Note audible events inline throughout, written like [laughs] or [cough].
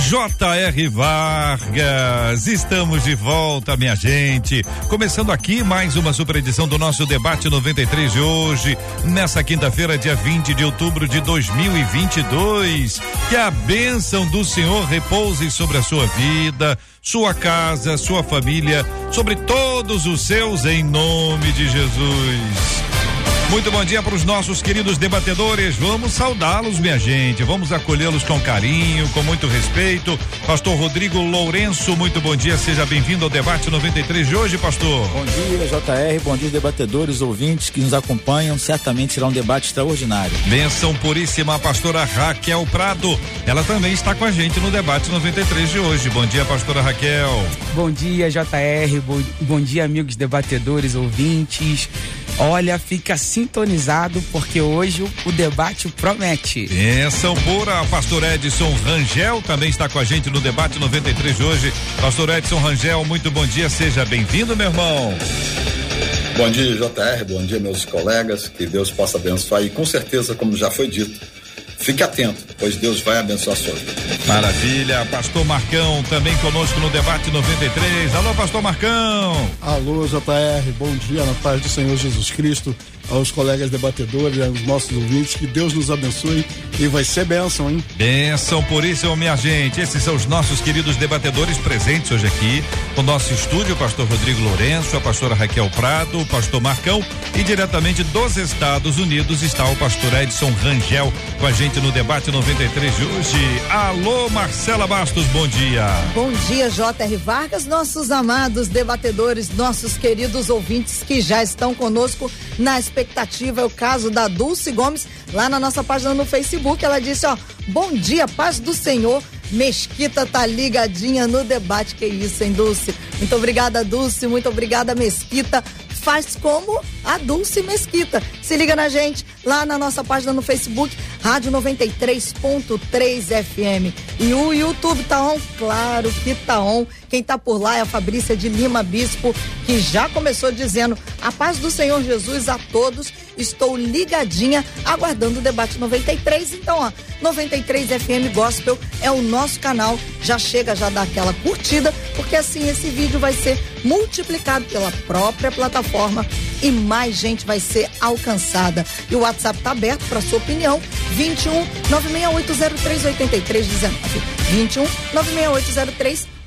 J.R. Vargas. Estamos de volta, minha gente. Começando aqui mais uma super edição do nosso debate 93 de hoje, nessa quinta-feira, dia 20 de outubro de 2022. Que a bênção do Senhor repouse sobre a sua vida, sua casa, sua família, sobre todos os seus, em nome de Jesus. Muito bom dia para os nossos queridos debatedores. Vamos saudá-los, minha gente. Vamos acolhê-los com carinho, com muito respeito. Pastor Rodrigo Lourenço, muito bom dia. Seja bem-vindo ao debate 93 de hoje, pastor. Bom dia, JR. Bom dia, debatedores, ouvintes que nos acompanham. Certamente será um debate extraordinário. Benção puríssima, a pastora Raquel Prado. Ela também está com a gente no debate 93 de hoje. Bom dia, pastora Raquel. Bom dia, JR. Bom, bom dia, amigos debatedores, ouvintes. Olha, fica sintonizado porque hoje o, o debate promete. Benção pura, pastor Edson Rangel também está com a gente no debate 93 de hoje. Pastor Edson Rangel, muito bom dia, seja bem-vindo, meu irmão. Bom dia, JR, bom dia, meus colegas, que Deus possa abençoar e com certeza, como já foi dito, Fique atento, pois Deus vai abençoar a sua vida. Maravilha. Pastor Marcão também conosco no debate 93. Alô, Pastor Marcão. Alô, JR. Bom dia na paz do Senhor Jesus Cristo aos colegas debatedores, aos nossos ouvintes, que Deus nos abençoe e vai ser bênção, hein? Bênção por isso, minha gente. Esses são os nossos queridos debatedores presentes hoje aqui no nosso estúdio, o pastor Rodrigo Lourenço, a pastora Raquel Prado, o pastor Marcão e diretamente dos Estados Unidos está o pastor Edson Rangel com a gente no debate 93 de hoje. Alô, Marcela Bastos, bom dia. Bom dia, J.R. Vargas, nossos amados debatedores, nossos queridos ouvintes que já estão conosco na expectativa. É o caso da Dulce Gomes, lá na nossa página no Facebook. Ela disse: Ó, bom dia, paz do Senhor. Mesquita tá ligadinha no debate. Que isso, hein, Dulce? Muito obrigada, Dulce. Muito obrigada, Mesquita. Faz como a Dulce Mesquita. Se liga na gente lá na nossa página no Facebook, Rádio 93.3 FM. E o YouTube tá on? Claro que tá on. Quem tá por lá é a Fabrícia de Lima Bispo, que já começou dizendo: A paz do Senhor Jesus a todos. Estou ligadinha, aguardando o debate 93. Então, ó, 93 FM Gospel é o nosso canal. Já chega, já dá aquela curtida, porque assim esse vídeo vai ser multiplicado pela própria plataforma e mais gente vai ser alcançada. E o WhatsApp está aberto para sua opinião. 21 96803 8319. 21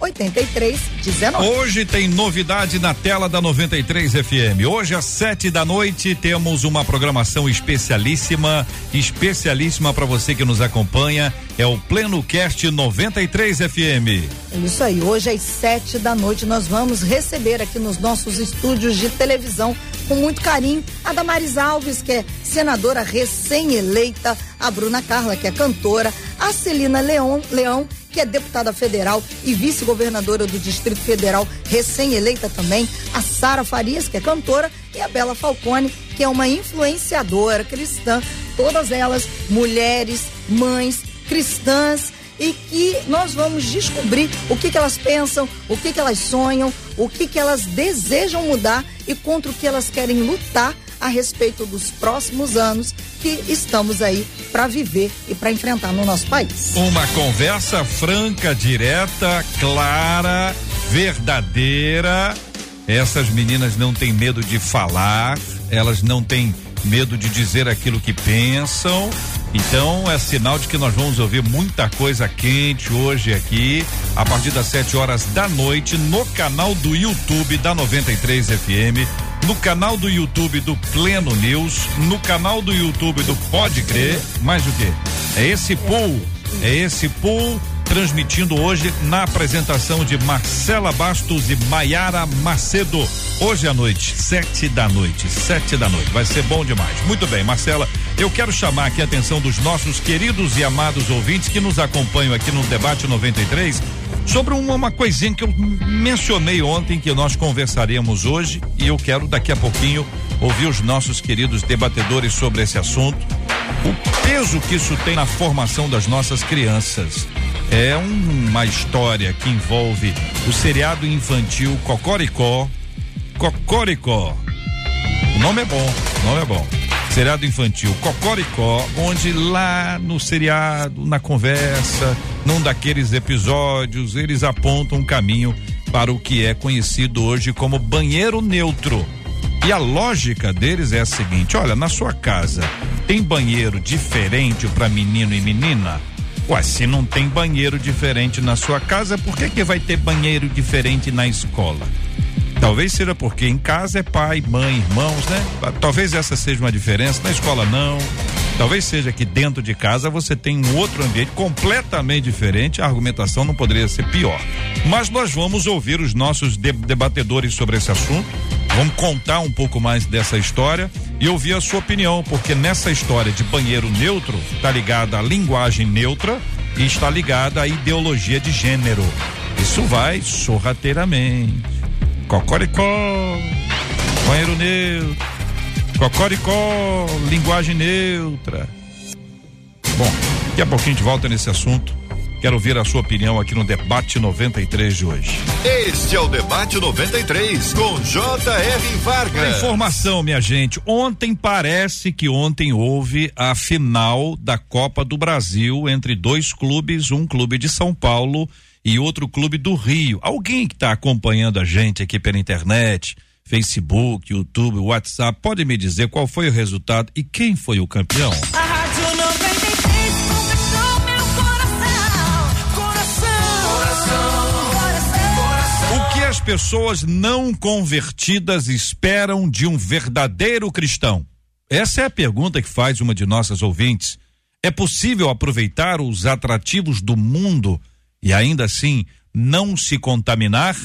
96803 8319. Hoje tem novidade na tela da 93 FM. Hoje às sete da noite temos uma programação especialíssima, especialíssima para você que nos acompanha. É o Pleno Cast 93 FM. É isso aí. Hoje às sete da noite nós vamos receber aqui nos nossos estúdios de televisão com muito carinho a Damaris Alves, que é senadora recém-eleita, a Bruna Carla, que é cantora, a Celina Leão, Leão que é deputada federal e vice-governadora do Distrito Federal, recém-eleita também, a Sara Farias, que é cantora, e a Bela Falcone, que é uma influenciadora cristã, todas elas mulheres, mães, cristãs e que nós vamos descobrir o que, que elas pensam, o que, que elas sonham, o que, que elas desejam mudar e contra o que elas querem lutar a respeito dos próximos anos que estamos aí para viver e para enfrentar no nosso país. Uma conversa franca, direta, clara, verdadeira. Essas meninas não têm medo de falar, elas não têm medo de dizer aquilo que pensam. Então é sinal de que nós vamos ouvir muita coisa quente hoje aqui, a partir das 7 horas da noite, no canal do YouTube da 93 FM, no canal do YouTube do Pleno News, no canal do YouTube do Pode Crer, mais o quê? É esse pool, é esse pool transmitindo hoje na apresentação de Marcela Bastos e Maiara Macedo. Hoje à noite, sete da noite, sete da noite. Vai ser bom demais. Muito bem, Marcela, eu quero chamar aqui a atenção dos nossos queridos e amados ouvintes que nos acompanham aqui no Debate 93 sobre uma, uma coisinha que eu mencionei ontem que nós conversaremos hoje e eu quero daqui a pouquinho ouvir os nossos queridos debatedores sobre esse assunto. O peso que isso tem na formação das nossas crianças. É um, uma história que envolve o seriado infantil Cocoricó. Cocoricó. O nome é bom, o nome é bom. Seriado infantil Cocoricó, onde lá no seriado, na conversa, num daqueles episódios, eles apontam um caminho para o que é conhecido hoje como banheiro neutro. E a lógica deles é a seguinte: olha, na sua casa tem banheiro diferente para menino e menina? Ué, se não tem banheiro diferente na sua casa, por que que vai ter banheiro diferente na escola? Talvez seja porque em casa é pai, mãe, irmãos, né? Talvez essa seja uma diferença, na escola não. Talvez seja que dentro de casa você tem um outro ambiente completamente diferente, a argumentação não poderia ser pior. Mas nós vamos ouvir os nossos debatedores sobre esse assunto, vamos contar um pouco mais dessa história e ouvir a sua opinião, porque nessa história de banheiro neutro está ligada à linguagem neutra e está ligada à ideologia de gênero. Isso vai sorrateiramente. Cocoricó, banheiro neutro Cocoricó, linguagem neutra. Bom, daqui a pouquinho a gente volta nesse assunto. Quero ouvir a sua opinião aqui no debate 93 de hoje. Este é o debate 93 com J.R. Vargas. Informação, minha gente. Ontem parece que ontem houve a final da Copa do Brasil entre dois clubes, um clube de São Paulo e outro clube do Rio. Alguém que está acompanhando a gente aqui pela internet, Facebook, YouTube, WhatsApp, pode me dizer qual foi o resultado e quem foi o campeão? A Rádio 93 conquistou meu coração, coração, coração, coração. O que as pessoas não convertidas esperam de um verdadeiro cristão? Essa é a pergunta que faz uma de nossas ouvintes. É possível aproveitar os atrativos do mundo e ainda assim não se contaminar?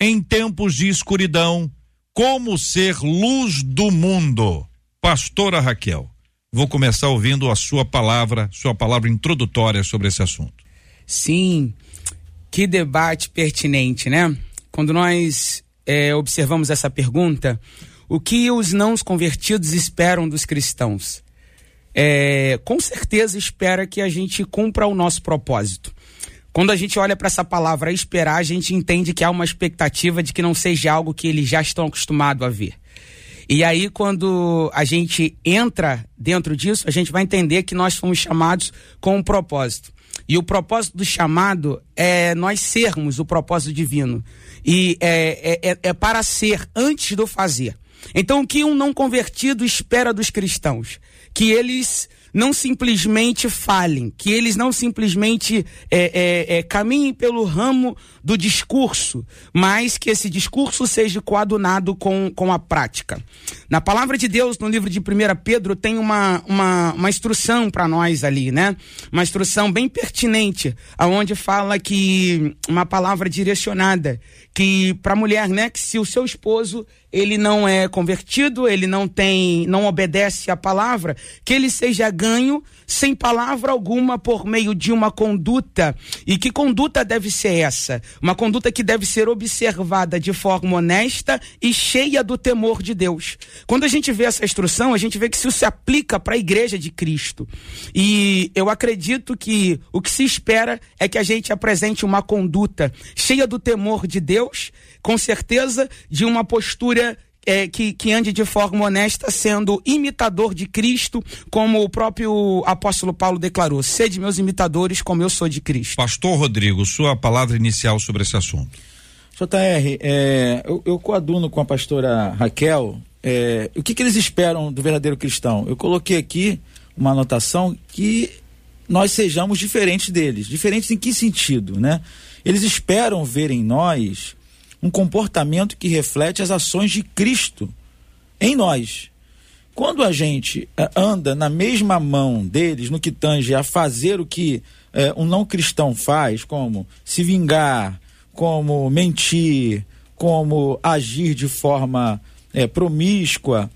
Em tempos de escuridão, como ser luz do mundo. Pastora Raquel, vou começar ouvindo a sua palavra, sua palavra introdutória sobre esse assunto. Sim, que debate pertinente, né? Quando nós é, observamos essa pergunta, o que os não convertidos esperam dos cristãos? É, com certeza espera que a gente cumpra o nosso propósito. Quando a gente olha para essa palavra esperar, a gente entende que há uma expectativa de que não seja algo que eles já estão acostumados a ver. E aí, quando a gente entra dentro disso, a gente vai entender que nós fomos chamados com um propósito. E o propósito do chamado é nós sermos o propósito divino. E é, é, é, é para ser antes do fazer. Então, o que um não convertido espera dos cristãos? Que eles não simplesmente falem, que eles não simplesmente é, é, é, caminhem pelo ramo do discurso, mas que esse discurso seja coadunado com, com a prática. Na palavra de Deus, no livro de 1 Pedro, tem uma, uma, uma instrução para nós ali, né? Uma instrução bem pertinente, aonde fala que uma palavra direcionada, que para a mulher, né, que se o seu esposo ele não é convertido, ele não tem, não obedece à palavra, que ele seja ganho sem palavra alguma por meio de uma conduta. E que conduta deve ser essa? Uma conduta que deve ser observada de forma honesta e cheia do temor de Deus. Quando a gente vê essa instrução, a gente vê que isso se aplica para a igreja de Cristo. E eu acredito que o que se espera é que a gente apresente uma conduta cheia do temor de Deus, com certeza de uma postura é, que, que ande de forma honesta, sendo imitador de Cristo, como o próprio apóstolo Paulo declarou: sede meus imitadores, como eu sou de Cristo. Pastor Rodrigo, sua palavra inicial sobre esse assunto. JR, é, eu, eu coaduno com a pastora Raquel. É, o que, que eles esperam do verdadeiro cristão? Eu coloquei aqui uma anotação que nós sejamos diferentes deles. Diferentes em que sentido, né? Eles esperam ver em nós um comportamento que reflete as ações de Cristo em nós. Quando a gente eh, anda na mesma mão deles no que tange a fazer o que é, um não cristão faz, como se vingar, como mentir, como agir de forma é, promíscua,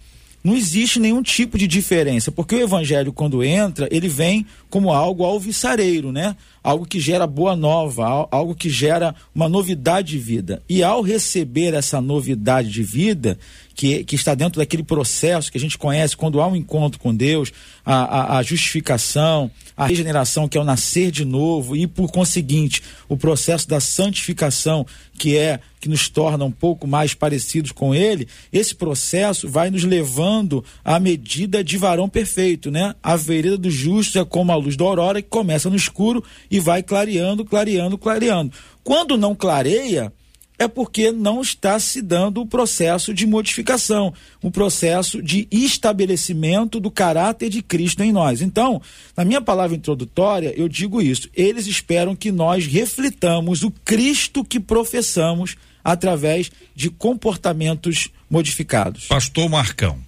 não existe nenhum tipo de diferença, porque o evangelho, quando entra, ele vem como algo alvissareiro, né? Algo que gera boa nova, algo que gera uma novidade de vida. E ao receber essa novidade de vida, que, que está dentro daquele processo que a gente conhece quando há um encontro com Deus, a, a, a justificação, a regeneração, que é o nascer de novo, e por conseguinte, o processo da santificação, que é que nos torna um pouco mais parecidos com Ele, esse processo vai nos levando à medida de varão perfeito, né? A vereda dos justos é como a luz da aurora que começa no escuro e vai clareando, clareando, clareando. Quando não clareia, é porque não está se dando o processo de modificação, o processo de estabelecimento do caráter de Cristo em nós. Então, na minha palavra introdutória, eu digo isso. Eles esperam que nós reflitamos o Cristo que professamos através de comportamentos modificados. Pastor Marcão,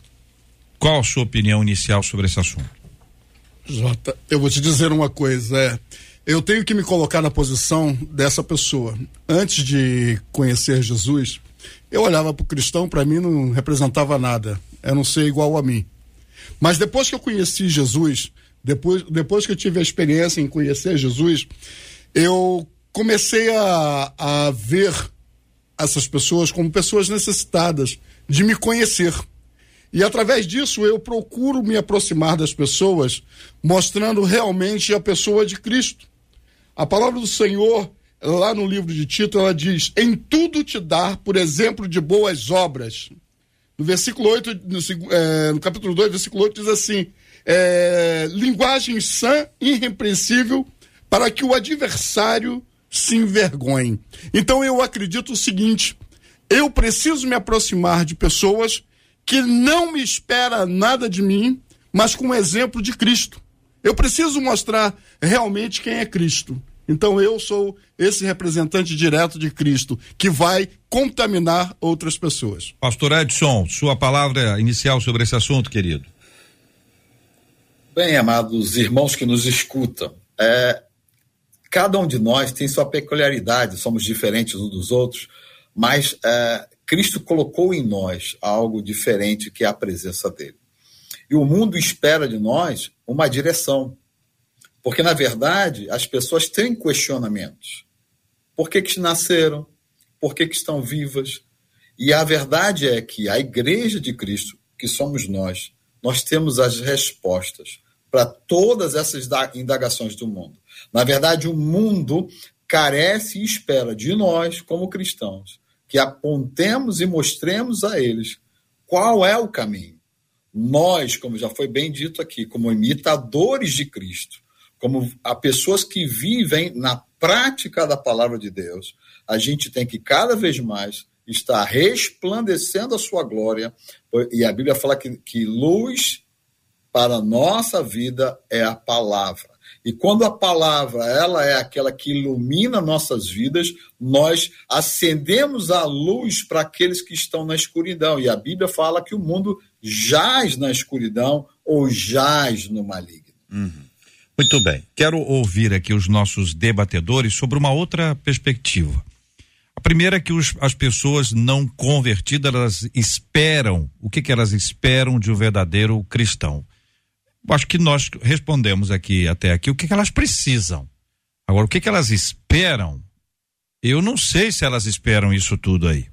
qual a sua opinião inicial sobre esse assunto? Jota, eu vou te dizer uma coisa, é eu tenho que me colocar na posição dessa pessoa. Antes de conhecer Jesus, eu olhava para o cristão, para mim não representava nada. Eu não ser igual a mim. Mas depois que eu conheci Jesus, depois, depois que eu tive a experiência em conhecer Jesus, eu comecei a, a ver essas pessoas como pessoas necessitadas de me conhecer. E através disso eu procuro me aproximar das pessoas, mostrando realmente a pessoa de Cristo. A palavra do Senhor, lá no livro de Tito, ela diz: Em tudo te dar por exemplo de boas obras. No versículo 8, no, é, no capítulo 2, versículo 8, diz assim: é, linguagem sã, irrepreensível, para que o adversário se envergonhe. Então eu acredito o seguinte: eu preciso me aproximar de pessoas que não me espera nada de mim, mas com o exemplo de Cristo. Eu preciso mostrar realmente quem é Cristo. Então eu sou esse representante direto de Cristo que vai contaminar outras pessoas. Pastor Edson, sua palavra inicial sobre esse assunto, querido. Bem, amados irmãos que nos escutam, é, cada um de nós tem sua peculiaridade, somos diferentes uns dos outros, mas é, Cristo colocou em nós algo diferente que é a presença dele. E o mundo espera de nós uma direção. Porque, na verdade, as pessoas têm questionamentos. Por que, que nasceram? Por que, que estão vivas? E a verdade é que a Igreja de Cristo, que somos nós, nós temos as respostas para todas essas indagações do mundo. Na verdade, o mundo carece e espera de nós, como cristãos, que apontemos e mostremos a eles qual é o caminho. Nós, como já foi bem dito aqui, como imitadores de Cristo, como a pessoas que vivem na prática da palavra de Deus, a gente tem que cada vez mais estar resplandecendo a sua glória, e a Bíblia fala que, que luz para a nossa vida é a palavra. E quando a palavra ela é aquela que ilumina nossas vidas, nós acendemos a luz para aqueles que estão na escuridão. E a Bíblia fala que o mundo jaz na escuridão ou jaz no maligno. Uhum. Muito bem. Quero ouvir aqui os nossos debatedores sobre uma outra perspectiva. A primeira é que os, as pessoas não convertidas, elas esperam, o que que elas esperam de um verdadeiro cristão? Acho que nós respondemos aqui até aqui o que que elas precisam. Agora, o que que elas esperam? Eu não sei se elas esperam isso tudo aí.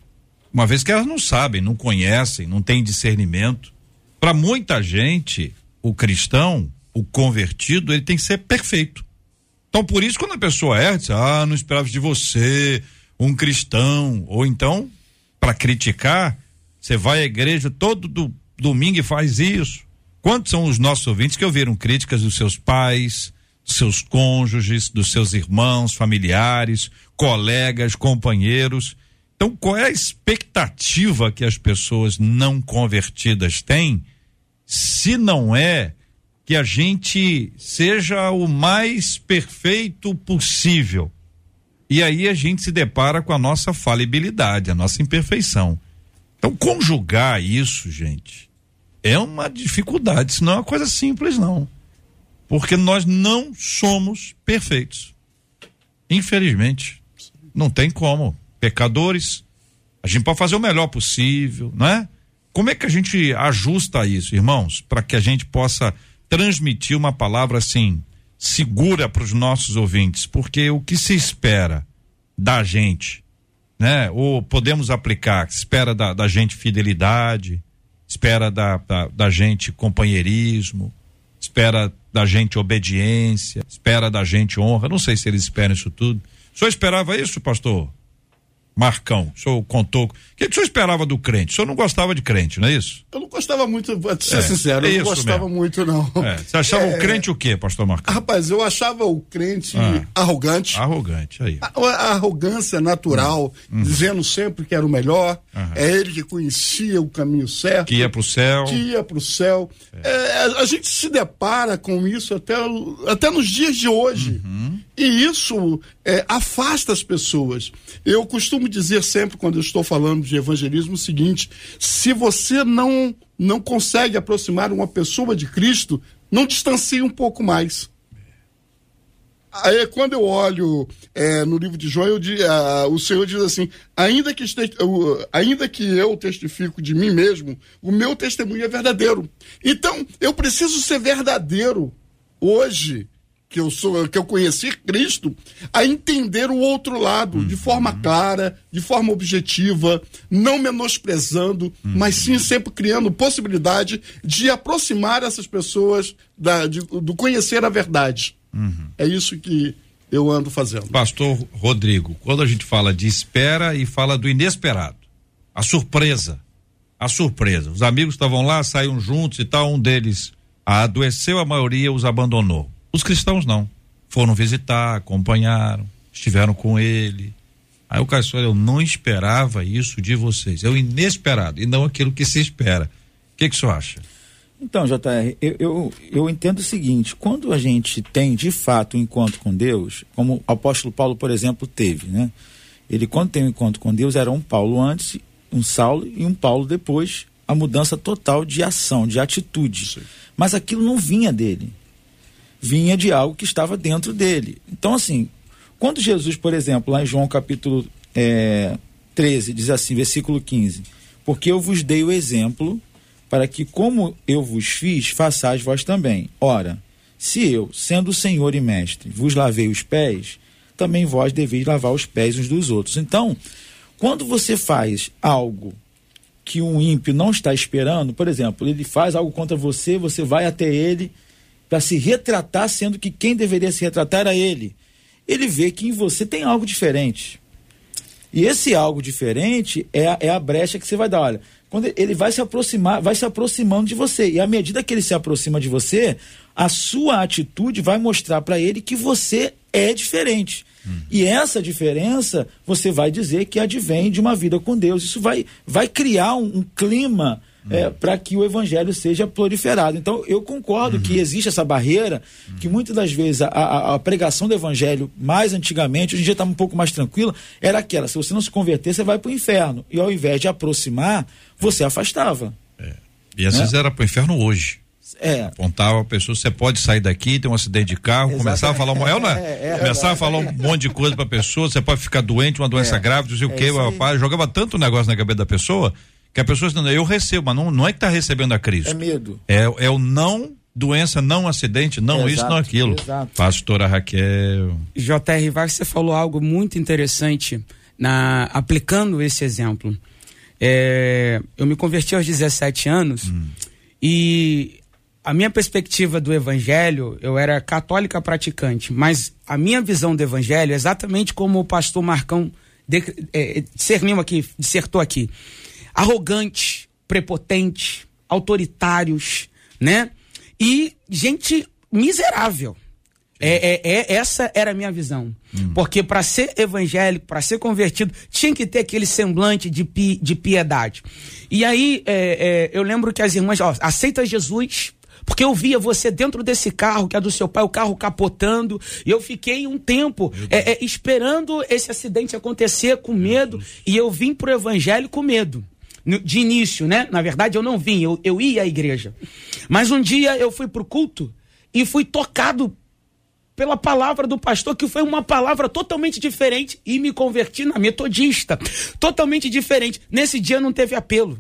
Uma vez que elas não sabem, não conhecem, não têm discernimento. Para muita gente, o cristão o convertido, ele tem que ser perfeito. Então, por isso, quando a pessoa erra, diz, ah, não esperava de você, um cristão, ou então, para criticar, você vai à igreja todo do, domingo e faz isso. Quantos são os nossos ouvintes que ouviram críticas dos seus pais, dos seus cônjuges, dos seus irmãos, familiares, colegas, companheiros? Então, qual é a expectativa que as pessoas não convertidas têm, se não é que a gente seja o mais perfeito possível. E aí a gente se depara com a nossa falibilidade, a nossa imperfeição. Então, conjugar isso, gente, é uma dificuldade, isso não é uma coisa simples, não. Porque nós não somos perfeitos. Infelizmente. Não tem como. Pecadores. A gente pode fazer o melhor possível, não é? Como é que a gente ajusta isso, irmãos, para que a gente possa transmitir uma palavra assim segura para os nossos ouvintes? Porque o que se espera da gente, né? Ou podemos aplicar, espera da, da gente fidelidade, espera da, da, da gente companheirismo, espera da gente obediência, espera da gente honra. Não sei se eles esperam isso tudo. Senhor esperava isso, pastor? Marcão, o senhor contou. O que, que o senhor esperava do crente? O senhor não gostava de crente, não é isso? Eu não gostava muito, pra ser É, sincero, é eu não gostava mesmo. muito, não. É, você achava É, o crente o quê, pastor Marcão? Rapaz, eu achava o crente Ah. arrogante. Arrogante, aí. A, a arrogância natural, Hum. dizendo sempre que era o melhor, Aham. é ele que conhecia o caminho certo. Que ia pro céu. que ia para o céu. É, a, a gente se depara com isso até, até nos dias de hoje. Uhum. E isso é, afasta as pessoas. Eu costumo dizer sempre, quando eu estou falando de evangelismo, o seguinte: se você não, não consegue aproximar uma pessoa de Cristo, não distancie um pouco mais. Aí, quando eu olho é, no livro de João, eu o Senhor diz assim: ainda que, este- ainda que eu testifico de mim mesmo, o meu testemunho é verdadeiro. Então, eu preciso ser verdadeiro hoje, que eu sou, que eu conheci Cristo, a entender o outro lado de forma clara, de forma objetiva, não menosprezando, mas sim sempre criando possibilidade de aproximar essas pessoas da, de- do conhecer a verdade. É isso que eu ando fazendo. Pastor Rodrigo, quando a gente fala de espera e fala do inesperado, a surpresa, a surpresa. Os amigos estavam lá, saíram juntos e tal, um deles adoeceu, a maioria os abandonou. Os cristãos não. Foram visitar, acompanharam, estiveram com ele. Aí o cara disse, olha, eu não esperava isso de vocês. É o inesperado e não aquilo que se espera. O que que o senhor acha? Então, JR, eu, eu, eu entendo o seguinte: quando a gente tem de fato um encontro com Deus, como o apóstolo Paulo, por exemplo, teve, né? Ele, quando tem um encontro com Deus, era um Paulo antes, um Saulo e um Paulo depois, a mudança total de ação, de atitude. Mas aquilo não vinha dele, vinha de algo que estava dentro dele. Então, assim, quando Jesus, por exemplo, lá em João capítulo eh, 13, diz assim, versículo 15: Porque eu vos dei o exemplo para que, como eu vos fiz, façais vós também. Ora, se eu, sendo Senhor e Mestre, vos lavei os pés, também vós deveis lavar os pés uns dos outros. Então, quando você faz algo que um ímpio não está esperando, por exemplo, ele faz algo contra você, você vai até ele para se retratar, sendo que quem deveria se retratar era ele. Ele vê que em você tem algo diferente. E esse algo diferente é a, é a brecha que você vai dar. Olha, quando ele vai se aproximar, vai se aproximando de você. E à medida que ele se aproxima de você, a sua atitude vai mostrar para ele que você é diferente. E essa diferença você vai dizer que advém de uma vida com Deus. Isso vai, vai criar um, um clima para que o evangelho seja proliferado. Então, eu concordo que existe essa barreira, que muitas das vezes a, a- a pregação do evangelho, mais antigamente, hoje em dia está um pouco mais tranquila, era aquela: se você não se converter, você vai para o inferno. E ao invés de aproximar, você afastava. E às Né? vezes era pro inferno hoje. É. Apontava a pessoa, você pode sair daqui, tem um acidente de carro, Exato. começava a falar, um- é, ou não é? É, é, começava é. a falar um monte de coisa pra pessoa, você pode ficar doente, uma doença É. grave, não sei o É rapaz, jogava tanto negócio na cabeça da pessoa, que a pessoa dizendo, eu recebo, mas não, não é que tá recebendo a Cristo. É medo. É, é o não doença, não acidente, não isso, Exato, não aquilo. exato. Pastora Raquel. J.R. Vargas, você falou algo muito interessante na aplicando esse exemplo. É, eu me converti aos 17 anos e a minha perspectiva do evangelho, eu era católica praticante, mas a minha visão do evangelho, é exatamente como o pastor Marcão de, é, discerniu aqui, dissertou aqui, arrogante, prepotente, autoritários, né? E gente miserável. É, é, é- essa era a minha visão. Porque para ser evangélico, para ser convertido, tinha que ter aquele semblante de, pi- de piedade. E aí, é, é, eu lembro que as irmãs, ó, aceita Jesus, porque eu via você dentro desse carro, que é do seu pai, o carro capotando, e eu fiquei um tempo é, é, esperando esse acidente acontecer com medo, e eu vim pro evangelho com medo. De início, né? Na verdade, eu não vim, eu, eu ia à igreja. Mas um dia eu fui pro culto, e fui tocado pela palavra do pastor, que foi uma palavra totalmente diferente, e me converti na metodista. Totalmente diferente. Nesse dia não teve apelo.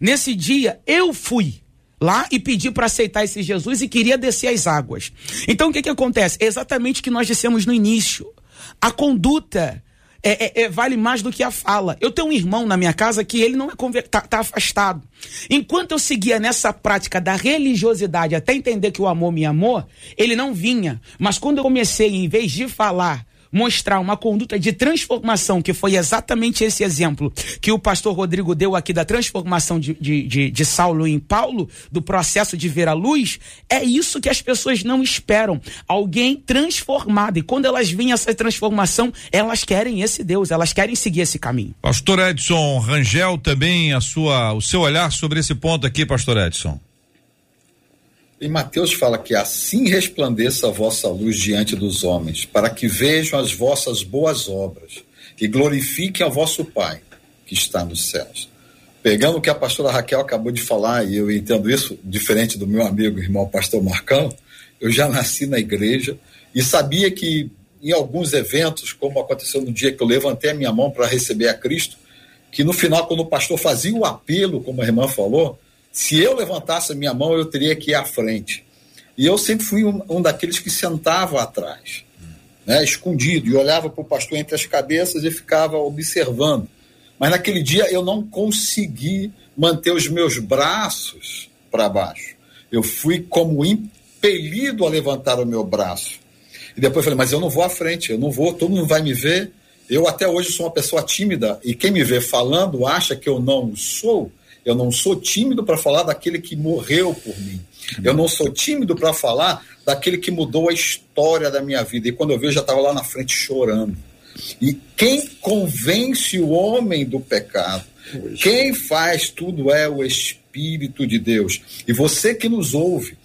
Nesse dia eu fui lá e pedi para aceitar esse Jesus e queria descer as águas. Então o que que acontece? É exatamente o que nós dissemos no início. A conduta é, é, é, vale mais do que a fala. Eu tenho um irmão na minha casa que ele não é conver... tá, tá afastado. Enquanto eu seguia nessa prática da religiosidade até entender que o amor me amou, ele não vinha. Mas quando eu comecei, em vez de falar mostrar uma conduta de transformação, que foi exatamente esse exemplo que o pastor Rodrigo deu aqui da transformação de, de, de, de Saulo em Paulo, do processo de ver a luz, é isso que as pessoas não esperam. Alguém transformado. E quando elas veem essa transformação, elas querem esse Deus, elas querem seguir esse caminho. Pastor Edson Rangel, também a sua, o seu olhar sobre esse ponto aqui, Pastor Edson. Em Mateus fala que assim resplandeça a vossa luz diante dos homens, para que vejam as vossas boas obras e glorifiquem a vosso Pai que está nos céus. Pegando o que a pastora Raquel acabou de falar, e eu entendo isso diferente do meu amigo irmão pastor Marcão, eu já nasci na igreja e sabia que em alguns eventos, como aconteceu no dia que eu levantei a minha mão para receber a Cristo, que no final, quando o pastor fazia o apelo, como a irmã falou, se eu levantasse a minha mão, eu teria que ir à frente. E eu sempre fui um, um daqueles que sentava atrás, né, escondido, e olhava para o pastor entre as cabeças e ficava observando. Mas naquele dia eu não consegui manter os meus braços para baixo. Eu fui como impelido a levantar o meu braço. E depois falei, mas eu não vou à frente, eu não vou, todo mundo vai me ver. Eu até hoje sou uma pessoa tímida e quem me vê falando acha que eu não sou. Eu não sou tímido para falar daquele que morreu por mim. Eu não sou tímido para falar daquele que mudou a história da minha vida. E quando eu vejo, já estava lá na frente chorando. E quem convence o homem do pecado, quem faz tudo é o Espírito de Deus. E você que nos ouve,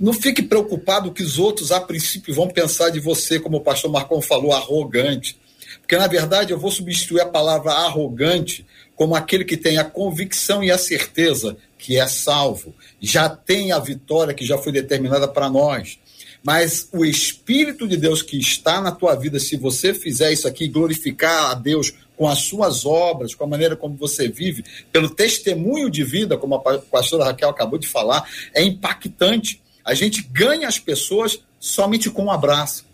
não fique preocupado que os outros, a princípio, vão pensar de você, como o pastor Marcon falou, arrogante. Porque, na verdade, eu vou substituir a palavra arrogante como aquele que tem a convicção e a certeza que é salvo, já tem a vitória que já foi determinada para nós. Mas o Espírito de Deus que está na tua vida, se você fizer isso aqui, glorificar a Deus com as suas obras, com a maneira como você vive, pelo testemunho de vida, como a pastora Raquel acabou de falar, é impactante. A gente ganha as pessoas somente com um abraço,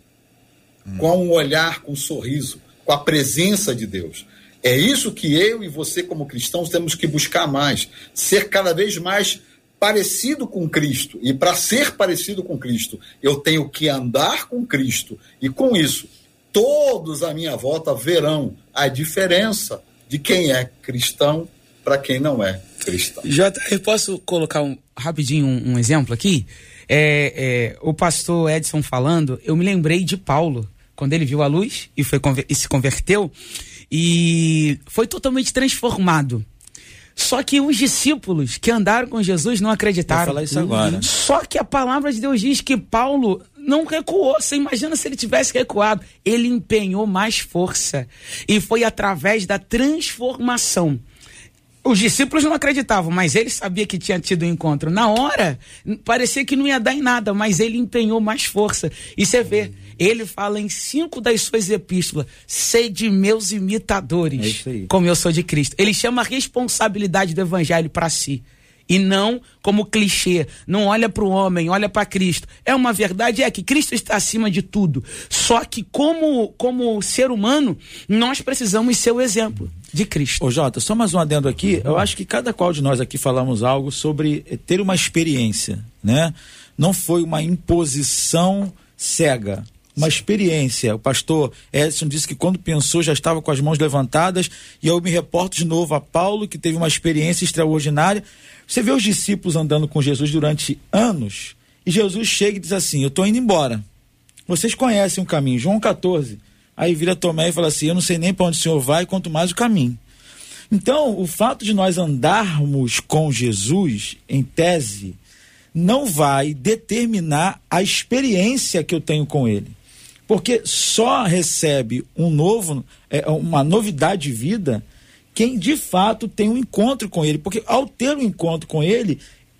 hum. com um olhar, com um sorriso, com a presença de Deus. É isso que eu e você, como cristãos, temos que buscar mais. Ser cada vez mais parecido com Cristo. E para ser parecido com Cristo, eu tenho que andar com Cristo. E com isso, todos à minha volta verão a diferença de quem é cristão para quem não é cristão. Jota, eu posso colocar um, rapidinho um, um exemplo aqui? É, é, o pastor Edson falando, eu me lembrei de Paulo, quando ele viu a luz e, foi, e se converteu e foi totalmente transformado. Só que os discípulos que andaram com Jesus não acreditaram. Vou falar isso agora. Só que a palavra de Deus diz que Paulo não recuou. Você imagina se ele tivesse recuado? Ele empenhou mais força. E foi através da transformação. Os discípulos não acreditavam, mas ele sabia que tinha tido um encontro. Na hora, parecia que não ia dar em nada, mas ele empenhou mais força. E você vê. Ele fala em cinco das suas epístolas: sede meus imitadores, é como eu sou de Cristo. Ele chama a responsabilidade do evangelho para si. E não como clichê. Não olha para o homem, olha para Cristo. É uma verdade, é que Cristo está acima de tudo. Só que, como, como ser humano, nós precisamos ser o exemplo de Cristo. Ô Jota, só mais um adendo aqui. Eu acho que cada qual de nós aqui falamos algo sobre ter uma experiência, né? Não foi uma imposição cega uma experiência. O pastor Edson disse que quando pensou já estava com as mãos levantadas, e eu me reporto de novo a Paulo, que teve uma experiência extraordinária. Você vê os discípulos andando com Jesus durante anos, e Jesus chega e diz assim: Eu estou indo embora. Vocês conhecem o caminho. João 14. Aí vira Tomé e fala assim: Eu não sei nem para onde o Senhor vai, quanto mais o caminho. Então, o fato de nós andarmos com Jesus, em tese, não vai determinar a experiência que eu tenho com ele. Porque só recebe um novo, é, uma novidade de vida quem de fato tem um encontro com ele. Porque ao ter um encontro com ele,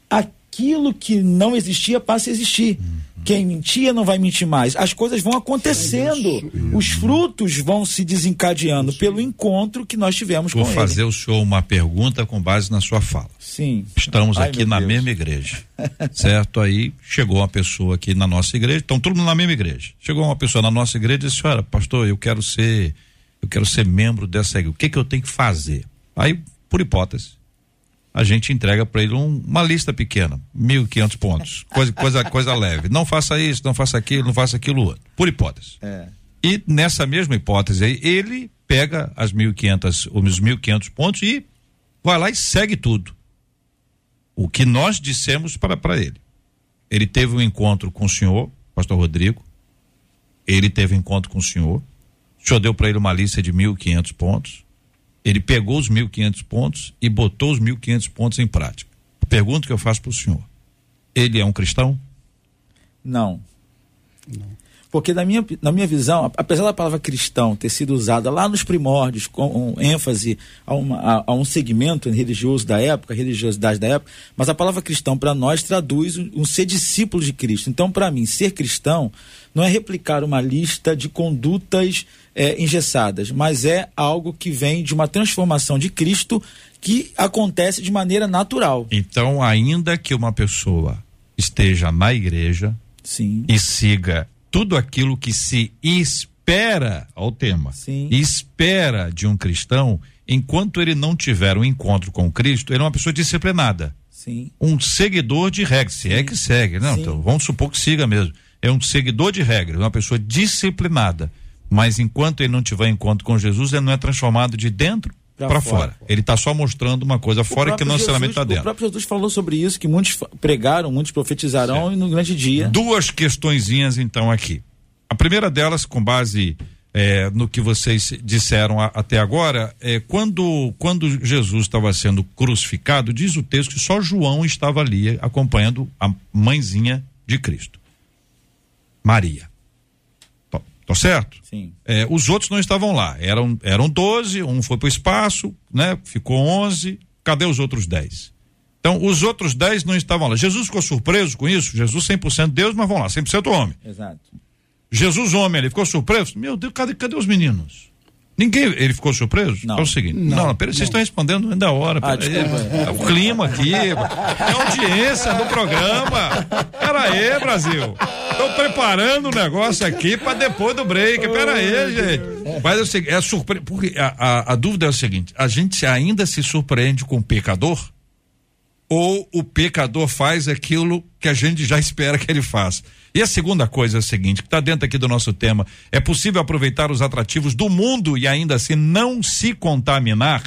aquilo que não existia passa a existir. Uhum. Quem mentia não vai mentir mais. As coisas vão acontecendo. Os frutos vão se desencadeando pelo encontro que nós tivemos Vou com fazer ele. o senhor uma pergunta com base na sua fala. Sim. Estamos Ai, aqui na Deus. mesma igreja. certo? Aí chegou uma pessoa aqui na nossa igreja, estão todo mundo na mesma igreja. Chegou uma pessoa na nossa igreja e disse: Olha, pastor, eu quero ser, eu quero ser membro dessa igreja. O que que eu tenho que fazer? Aí, por hipótese, a gente entrega para ele um- uma lista pequena, 1.500 pontos, coisa, coisa, coisa leve. Não faça isso, não faça aquilo, não faça aquilo outro. Por hipótese. É. E nessa mesma hipótese aí, ele pega as 1.500, os 1.500 pontos e vai lá e segue tudo. O que nós dissemos para, para ele. Ele teve um encontro com o senhor, pastor Rodrigo. Ele teve um encontro com o senhor. O senhor deu para ele uma lista de 1.500 pontos. Ele pegou os 1.500 pontos e botou os 1.500 pontos em prática. Pergunta que eu faço para o senhor. Ele é um cristão? Não. Porque na minha, na minha visão, apesar da palavra cristão ter sido usada lá nos primórdios com ênfase a, uma- a- a um segmento religioso da época, religiosidade da época, mas a palavra cristão para nós traduz um, um ser discípulo de Cristo. Então, para mim, ser cristão não é replicar uma lista de condutas eh, engessadas, mas é algo que vem de uma transformação de Cristo que acontece de maneira natural. Então, ainda que uma pessoa esteja na igreja Sim. e siga tudo aquilo que se espera ao tema, Sim. espera de um cristão, enquanto ele não tiver um encontro com Cristo, ele é uma pessoa disciplinada, Sim. um seguidor de regras, se é que segue, não, Sim. então, vamos supor que siga mesmo. É um seguidor de regras, uma pessoa disciplinada. Mas enquanto ele não tiver encontro com Jesus, ele não é transformado de dentro para fora. fora. Ele está só mostrando uma coisa fora que não necessariamente está dentro. O próprio Jesus falou sobre isso, que muitos pregaram, muitos profetizarão e no grande dia. Duas questõezinhas então aqui. A primeira delas, com base eh, no que vocês disseram a- até agora, é quando, quando Jesus estava sendo crucificado, diz o texto que só João estava ali acompanhando a mãezinha de Cristo, Maria. Tô certo? Sim. É, os outros não estavam lá. Eram, eram 12, um foi para o espaço, né? Ficou 11. Cadê os outros 10? Então, os outros 10 não estavam lá. Jesus ficou surpreso com isso? Jesus 100% Deus, mas vamos lá, 100% homem. Exato. Jesus homem, ele ficou surpreso? Meu Deus, cadê, cadê os meninos? Ninguém, ele ficou surpreso? Não. É o seguinte, não, não peraí, vocês estão respondendo ainda a hora, Ah. É o clima aqui, é a audiência do programa. Pera aí, Brasil. Tô preparando o negócio aqui para depois do break, pera aí, gente. Mas é o seguinte, é surpre... porque a, a, a dúvida é o seguinte, a gente ainda se surpreende com o pecador? ou o pecador faz aquilo que a gente já espera que ele faça. E a segunda coisa é a seguinte, que está dentro aqui do nosso tema, é possível aproveitar os atrativos do mundo e ainda assim não se contaminar?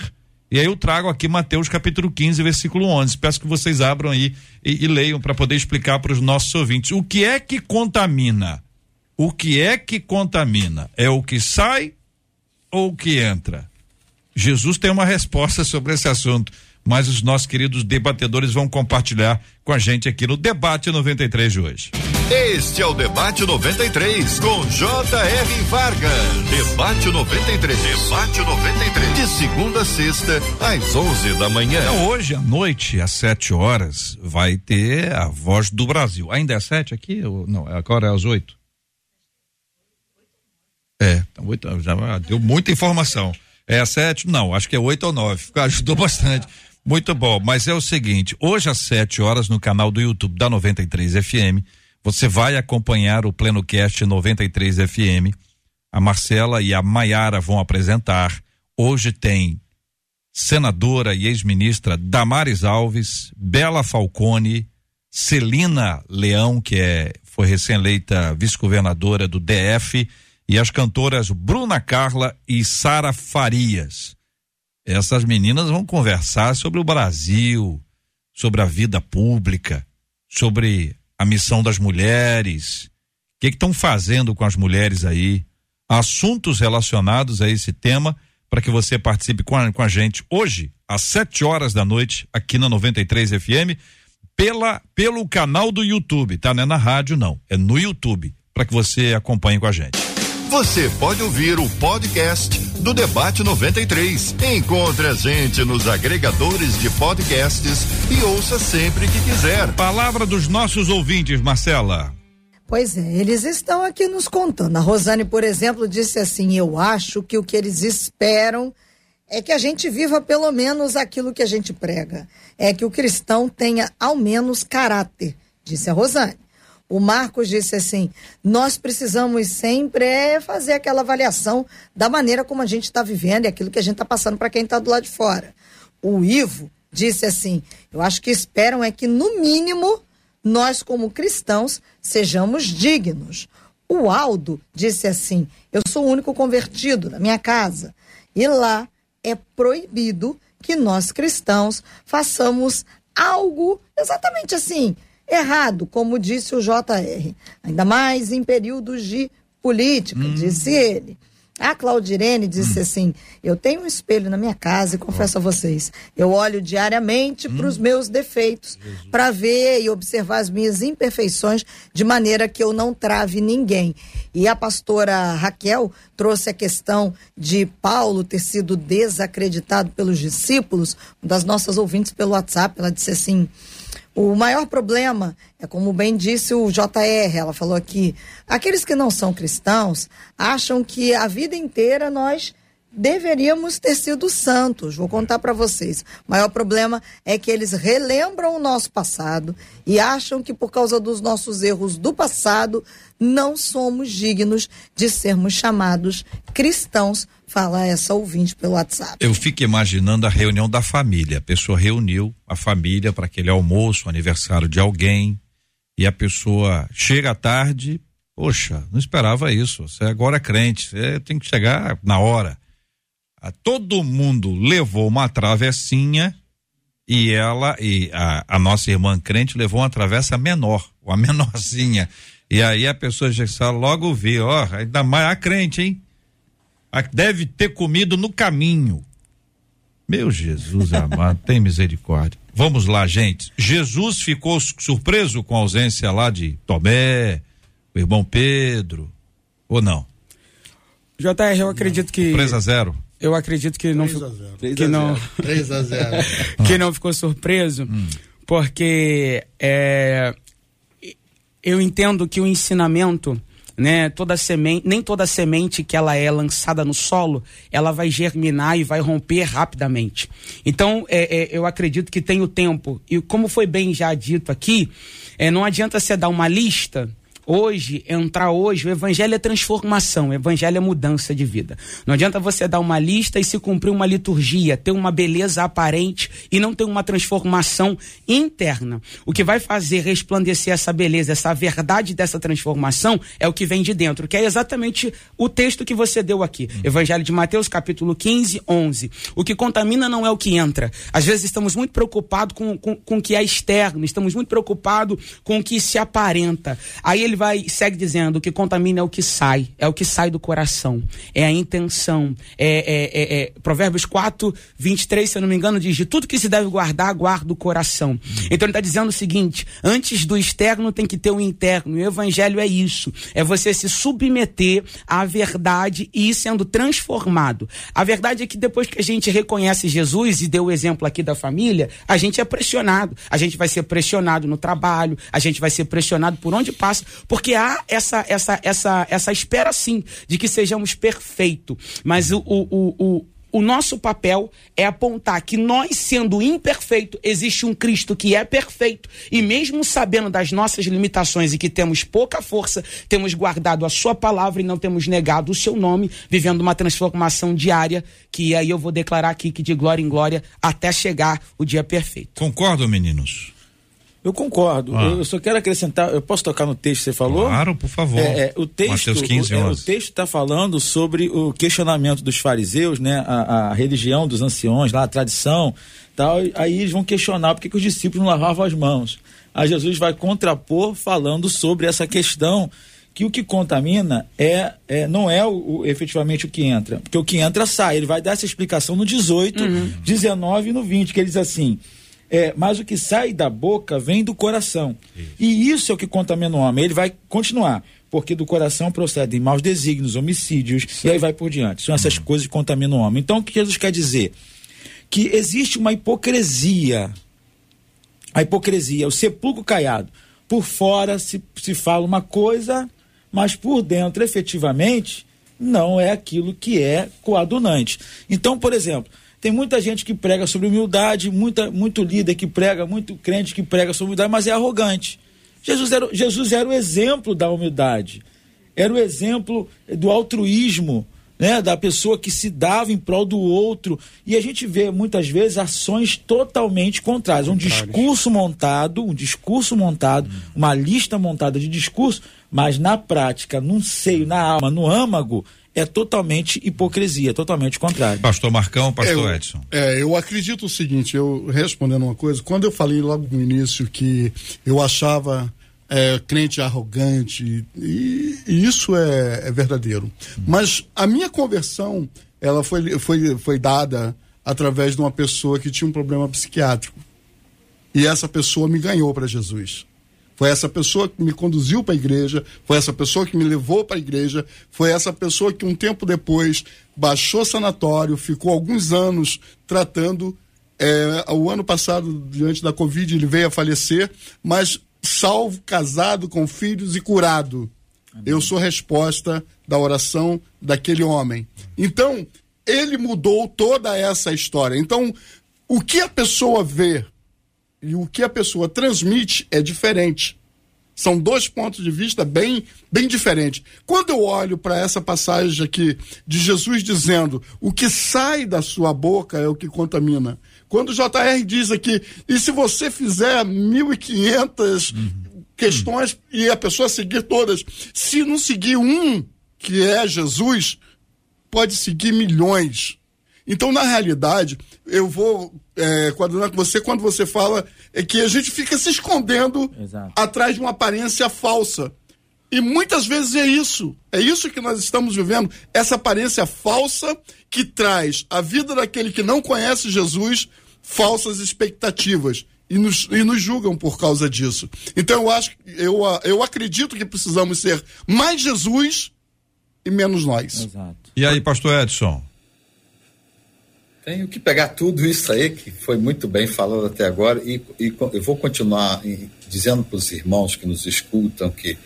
E aí eu trago aqui Mateus capítulo 15, versículo 11. Peço que vocês abram aí e, e leiam para poder explicar para os nossos ouvintes. O que é que contamina? O que é que contamina? É o que sai ou o que entra? Jesus tem uma resposta sobre esse assunto, mas os nossos queridos debatedores vão compartilhar com a gente aqui no Debate 93 de hoje. Este é o Debate 93, com J.R. Vargas. Debate 93. Debate 93. De segunda a sexta, às 11 da manhã. Então, hoje à noite, às 7 horas, vai ter a voz do Brasil. Ainda é às 7 aqui? Não, agora é às 8? É, então, já deu muita informação. É às 7? Não, acho que é 8 ou 9. Ajudou bastante. Muito bom, mas é o seguinte, hoje às 7 horas no canal do YouTube da 93 FM, você vai acompanhar o Pleno Cast 93 FM. A Marcela e a Maiara vão apresentar. Hoje tem senadora e ex-ministra Damares Alves, Bela Falcone, Celina Leão, que é, foi recém-eleita vice-governadora do DF, e as cantoras Bruna Carla e Sara Farias. Essas meninas vão conversar sobre o Brasil, sobre a vida pública, sobre a missão das mulheres, o que estão fazendo com as mulheres aí, assuntos relacionados a esse tema, para que você participe com a, com a gente hoje, às 7 horas da noite, aqui na 93 FM, pela, pelo canal do YouTube, tá? Não é na rádio, não. É no YouTube, para que você acompanhe com a gente. Você pode ouvir o podcast do Debate 93. Encontre a gente nos agregadores de podcasts e ouça sempre que quiser. Palavra dos nossos ouvintes, Marcela. Pois é, eles estão aqui nos contando. A Rosane, por exemplo, disse assim: Eu acho que o que eles esperam é que a gente viva pelo menos aquilo que a gente prega. É que o cristão tenha ao menos caráter, disse a Rosane. O Marcos disse assim: nós precisamos sempre é fazer aquela avaliação da maneira como a gente está vivendo e aquilo que a gente está passando para quem está do lado de fora. O Ivo disse assim: eu acho que esperam é que, no mínimo, nós, como cristãos, sejamos dignos. O Aldo disse assim: eu sou o único convertido na minha casa. E lá é proibido que nós cristãos façamos algo exatamente assim, errado, como disse o JR. Ainda mais em períodos de política, hum. disse ele. A Claudirene disse hum. assim: Eu tenho um espelho na minha casa e confesso a vocês, eu olho diariamente hum. para os meus defeitos, para ver e observar as minhas imperfeições, de maneira que eu não trave ninguém. E a pastora Raquel trouxe a questão de Paulo ter sido desacreditado pelos discípulos, das nossas ouvintes pelo WhatsApp. Ela disse assim: o maior problema é, como bem disse o JR, ela falou aqui, aqueles que não são cristãos acham que a vida inteira nós deveríamos ter sido santos. Vou contar para vocês. O maior problema é que eles relembram o nosso passado e acham que por causa dos nossos erros do passado não somos dignos de sermos chamados cristãos. Fala essa ouvinte pelo WhatsApp. Eu fico imaginando a reunião da família. A pessoa reuniu a família para aquele almoço, aniversário de alguém, e a pessoa chega à tarde, poxa, não esperava isso. Você agora é crente, você tem que chegar na hora. Todo mundo levou uma travessinha e ela e a, a, nossa irmã crente levou uma travessa menor, uma [laughs] menorzinha. E aí a pessoa já logo vê, ó, ainda mais a crente, hein? A, deve ter comido no caminho. Meu Jesus amado, [laughs] tem misericórdia. Vamos lá, gente. Jesus ficou surpreso com a ausência lá de Tomé, o irmão Pedro, ou não? JR, eu acredito que. Presa zero. Eu acredito que não 3 a 0. que não 3 a 0. [laughs] que não ficou surpreso, hum. porque é, eu entendo que o ensinamento, né, toda semente, nem toda semente que ela é lançada no solo, ela vai germinar e vai romper rapidamente. Então, é, é, eu acredito que tem o tempo. E como foi bem já dito aqui, é, não adianta você dar uma lista hoje, entrar hoje, o evangelho é transformação, o evangelho é mudança de vida. Não adianta você dar uma lista e se cumprir uma liturgia, ter uma beleza aparente e não ter uma transformação interna. O que vai fazer resplandecer essa beleza, essa verdade dessa transformação é o que vem de dentro, que é exatamente o texto que você deu aqui. Evangelho de Mateus, capítulo 15, 11. O que contamina não é o que entra. Às vezes estamos muito preocupados com, com, com o que é externo, estamos muito preocupados com o que se aparenta. Aí ele vai segue dizendo: que contamina é o que sai, é o que sai do coração, é a intenção. É, é, é, é Provérbios 4, 23, se eu não me engano, diz: de tudo que se deve guardar, guarda o coração. Então ele está dizendo o seguinte: antes do externo tem que ter o interno. E o evangelho é isso: é você se submeter à verdade e ir sendo transformado. A verdade é que depois que a gente reconhece Jesus e deu o exemplo aqui da família, a gente é pressionado. A gente vai ser pressionado no trabalho, a gente vai ser pressionado por onde passa, porque há essa, essa, essa, essa espera, sim, de que sejamos perfeitos. Mas o, o, o, o nosso papel é apontar que nós, sendo imperfeito, existe um Cristo que é perfeito e mesmo sabendo das nossas limitações e que temos pouca força, temos guardado a sua palavra e não temos negado o seu nome, vivendo uma transformação diária que aí eu vou declarar aqui que de glória em glória até chegar o dia perfeito. Concordam, meninos? Eu concordo. Ah. Eu só quero acrescentar. Eu posso tocar no texto que você falou? Claro, por favor. É, é, o texto, 15, o, é, o, texto está falando sobre o questionamento dos fariseus, né? A, a, religião dos anciões, lá a tradição, tal. Aí eles vão questionar por que, os discípulos não lavavam as mãos. Aí Jesus vai contrapor falando sobre essa questão que o que contamina é, é não é o, o, efetivamente o que entra, porque o que entra sai. Ele vai dar essa explicação no 18, uhum. 19 e no 20, que ele diz assim é, mas o que sai da boca vem do coração. Isso. E isso é o que contamina o homem. Ele vai continuar, porque do coração procedem maus desígnios, homicídios, Sim. e aí vai por diante. São essas hum. coisas que contaminam o homem. Então, o que Jesus quer dizer? Que existe uma hipocrisia. A hipocrisia, o sepulcro caiado. por fora se, se fala uma coisa, mas por dentro, efetivamente, não é aquilo que é coadunante. Então, por exemplo, tem muita gente que prega sobre humildade, muita, muito líder que prega, muito crente que prega sobre humildade, mas é arrogante. Jesus era, Jesus era o exemplo da humildade, era o exemplo do altruísmo, né, da pessoa que se dava em prol do outro. E a gente vê muitas vezes ações totalmente contrárias. Um discurso montado, um discurso montado, hum. uma lista montada de discurso, mas na prática, no seio, na alma, no âmago, é totalmente hipocrisia, totalmente contrário. Pastor Marcão, pastor é, Edson. É, eu acredito o seguinte, eu respondendo uma coisa, quando eu falei logo no início que eu achava é, crente arrogante, e, e isso é, é verdadeiro. Hum. Mas a minha conversão, ela foi, foi, foi dada através de uma pessoa que tinha um problema psiquiátrico. E essa pessoa me ganhou para Jesus. Foi essa pessoa que me conduziu para a igreja, foi essa pessoa que me levou para a igreja, foi essa pessoa que um tempo depois baixou sanatório, ficou alguns anos tratando. É, o ano passado, diante da Covid, ele veio a falecer, mas salvo, casado, com filhos e curado. Amém. Eu sou resposta da oração daquele homem. Então, ele mudou toda essa história. Então, o que a pessoa vê e o que a pessoa transmite é diferente. São dois pontos de vista bem, bem diferentes. Quando eu olho para essa passagem aqui de Jesus dizendo o que sai da sua boca é o que contamina. Quando o JR diz aqui, e se você fizer 1.500 uhum. questões e a pessoa seguir todas, se não seguir um, que é Jesus, pode seguir milhões. Então, na realidade, eu vou é, coadunar com você quando você fala é que a gente fica se escondendo Exato. atrás de uma aparência falsa. E muitas vezes é isso. É isso que nós estamos vivendo. Essa aparência falsa que traz a vida daquele que não conhece Jesus falsas expectativas. E nos, e nos julgam por causa disso. Então eu acho, eu, eu acredito que precisamos ser mais Jesus e menos nós. Exato. E aí, pastor Edson? Tenho que pegar tudo isso aí, que foi muito bem falado até agora, e, e eu vou continuar dizendo para os irmãos que nos escutam que,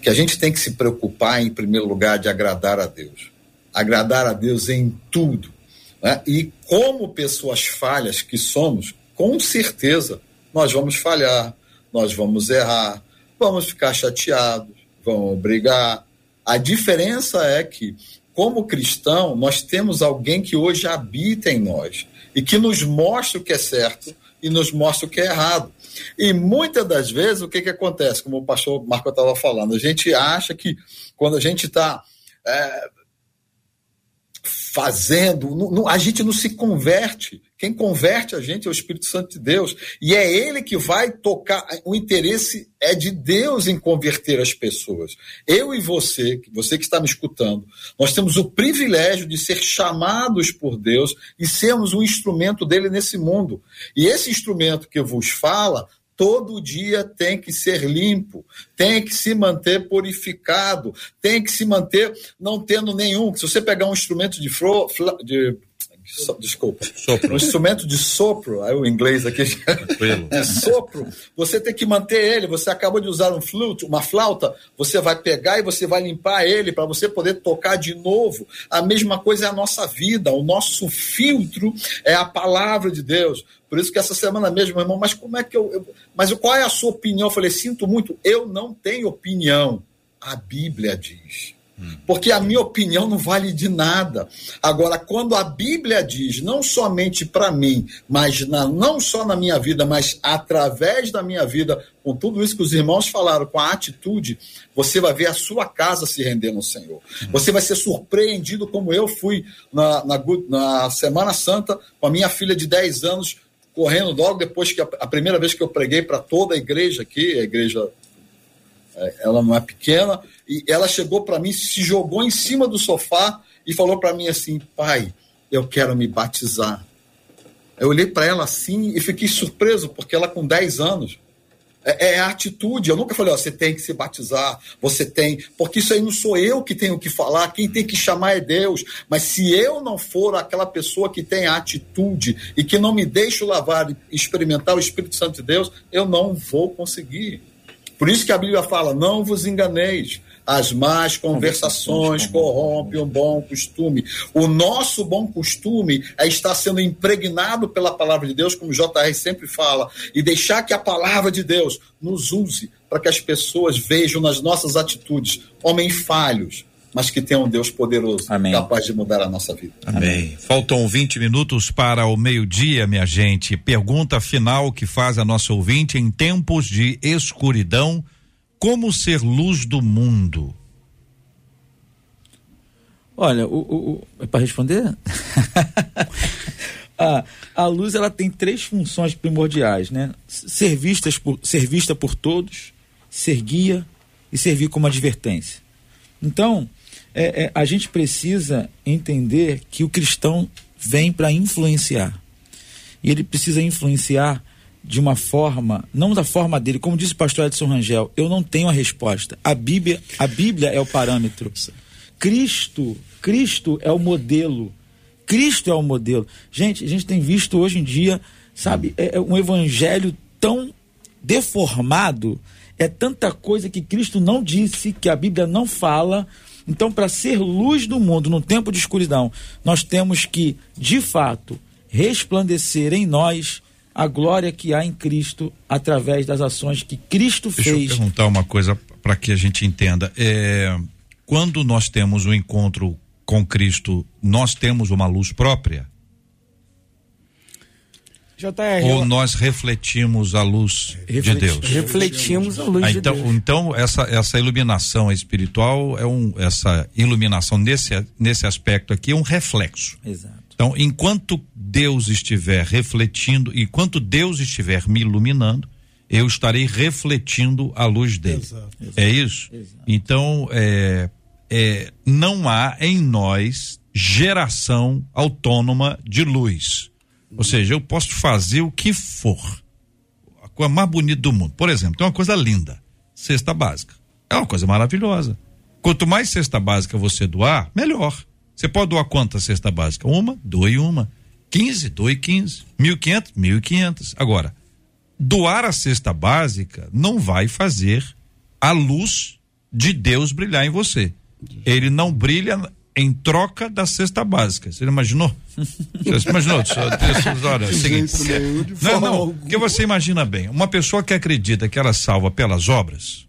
que a gente tem que se preocupar, em primeiro lugar, de agradar a Deus. Agradar a Deus em tudo. Né? E como pessoas falhas que somos, com certeza nós vamos falhar, nós vamos errar, vamos ficar chateados, vamos brigar. A diferença é que como cristão, nós temos alguém que hoje habita em nós e que nos mostra o que é certo e nos mostra o que é errado. E muitas das vezes, o que, que acontece? Como o pastor Marco estava falando, a gente acha que quando a gente está é, fazendo, a gente não se converte. Quem converte a gente é o Espírito Santo de Deus. E é ele que vai tocar. O interesse é de Deus em converter as pessoas. Eu e você, você que está me escutando, nós temos o privilégio de ser chamados por Deus e sermos um instrumento dele nesse mundo. E esse instrumento que vos fala todo dia tem que ser limpo, tem que se manter purificado, tem que se manter não tendo nenhum. Se você pegar um instrumento de, flo, de So, desculpa. Sopro. Um instrumento de sopro, aí o inglês aqui [laughs] é sopro. Você tem que manter ele. Você acabou de usar um flute, uma flauta, você vai pegar e você vai limpar ele para você poder tocar de novo. A mesma coisa é a nossa vida. O nosso filtro é a palavra de Deus. Por isso que essa semana mesmo, meu irmão, mas como é que eu, eu mas qual é a sua opinião? Eu falei, sinto muito, eu não tenho opinião. A Bíblia diz. Porque a minha opinião não vale de nada. Agora, quando a Bíblia diz, não somente para mim, mas na, não só na minha vida, mas através da minha vida, com tudo isso que os irmãos falaram, com a atitude, você vai ver a sua casa se render no Senhor. Você vai ser surpreendido, como eu fui na, na, na Semana Santa, com a minha filha de 10 anos, correndo logo depois que a, a primeira vez que eu preguei para toda a igreja aqui, a igreja ela não é pequena, e ela chegou para mim, se jogou em cima do sofá e falou para mim assim: pai, eu quero me batizar. Eu olhei para ela assim e fiquei surpreso, porque ela com 10 anos. É, é a atitude. Eu nunca falei, ó, você tem que se batizar, você tem. Porque isso aí não sou eu que tenho que falar, quem tem que chamar é Deus. Mas se eu não for aquela pessoa que tem a atitude e que não me deixo lavar e experimentar o Espírito Santo de Deus, eu não vou conseguir. Por isso que a Bíblia fala: não vos enganeis. As más conversações corrompem o bom costume. O nosso bom costume é estar sendo impregnado pela palavra de Deus, como o JR sempre fala, e deixar que a palavra de Deus nos use para que as pessoas vejam nas nossas atitudes homens falhos, mas que tenham um Deus poderoso, Amém. capaz de mudar a nossa vida. Amém. Faltam 20 minutos para o meio-dia, minha gente. Pergunta final que faz a nossa ouvinte em tempos de escuridão: como ser luz do mundo? Olha, o, o, o- é para responder? a, [laughs] a luz ela tem três funções primordiais, né? Ser, vistas por, ser vista por todos, ser guia e servir como advertência. Então, é, é, a gente precisa entender que o cristão vem para influenciar. E ele precisa influenciar de uma forma, não da forma dele, como disse o pastor Edson Rangel, eu não tenho a resposta. A Bíblia, a Bíblia é o parâmetro. Cristo, Cristo é o modelo. Cristo é o modelo. Gente, a gente tem visto hoje em dia, sabe, é, é um evangelho tão deformado, é tanta coisa que Cristo não disse, que a Bíblia não fala. Então, para ser luz do mundo no tempo de escuridão, nós temos que, de fato, resplandecer em nós a glória que há em Cristo através das ações que Cristo Deixa eu fez. perguntar uma coisa para que a gente entenda. É, quando nós temos o um encontro com Cristo, nós temos uma luz própria? JR, Ou nós refletimos a luz de Refleti- Deus? refletimos a luz Ah, de então, Deus. então essa, essa iluminação espiritual é um essa iluminação nesse nesse aspecto aqui é um reflexo. Exato. Então, enquanto Deus estiver refletindo, enquanto Deus estiver me iluminando, eu estarei refletindo a luz dele. Exato. É isso? Então, é, é, não há em nós geração autônoma de luz. Ou seja, eu posso fazer o que for. A coisa mais bonita do mundo. Por exemplo, tem uma coisa linda: cesta básica. É uma coisa maravilhosa. Quanto mais cesta básica você doar, melhor. Você pode doar quantas cesta básica? Uma, doe uma. 15, doe 15. 1.500, 1.500. Agora, doar a cesta básica não vai fazer a luz de Deus brilhar em você. Ele não brilha em troca da cesta básica. Você imaginou? Você imaginou? Olha, é o seguinte. Não, não, porque você imagina bem, uma pessoa que acredita que ela salva pelas obras,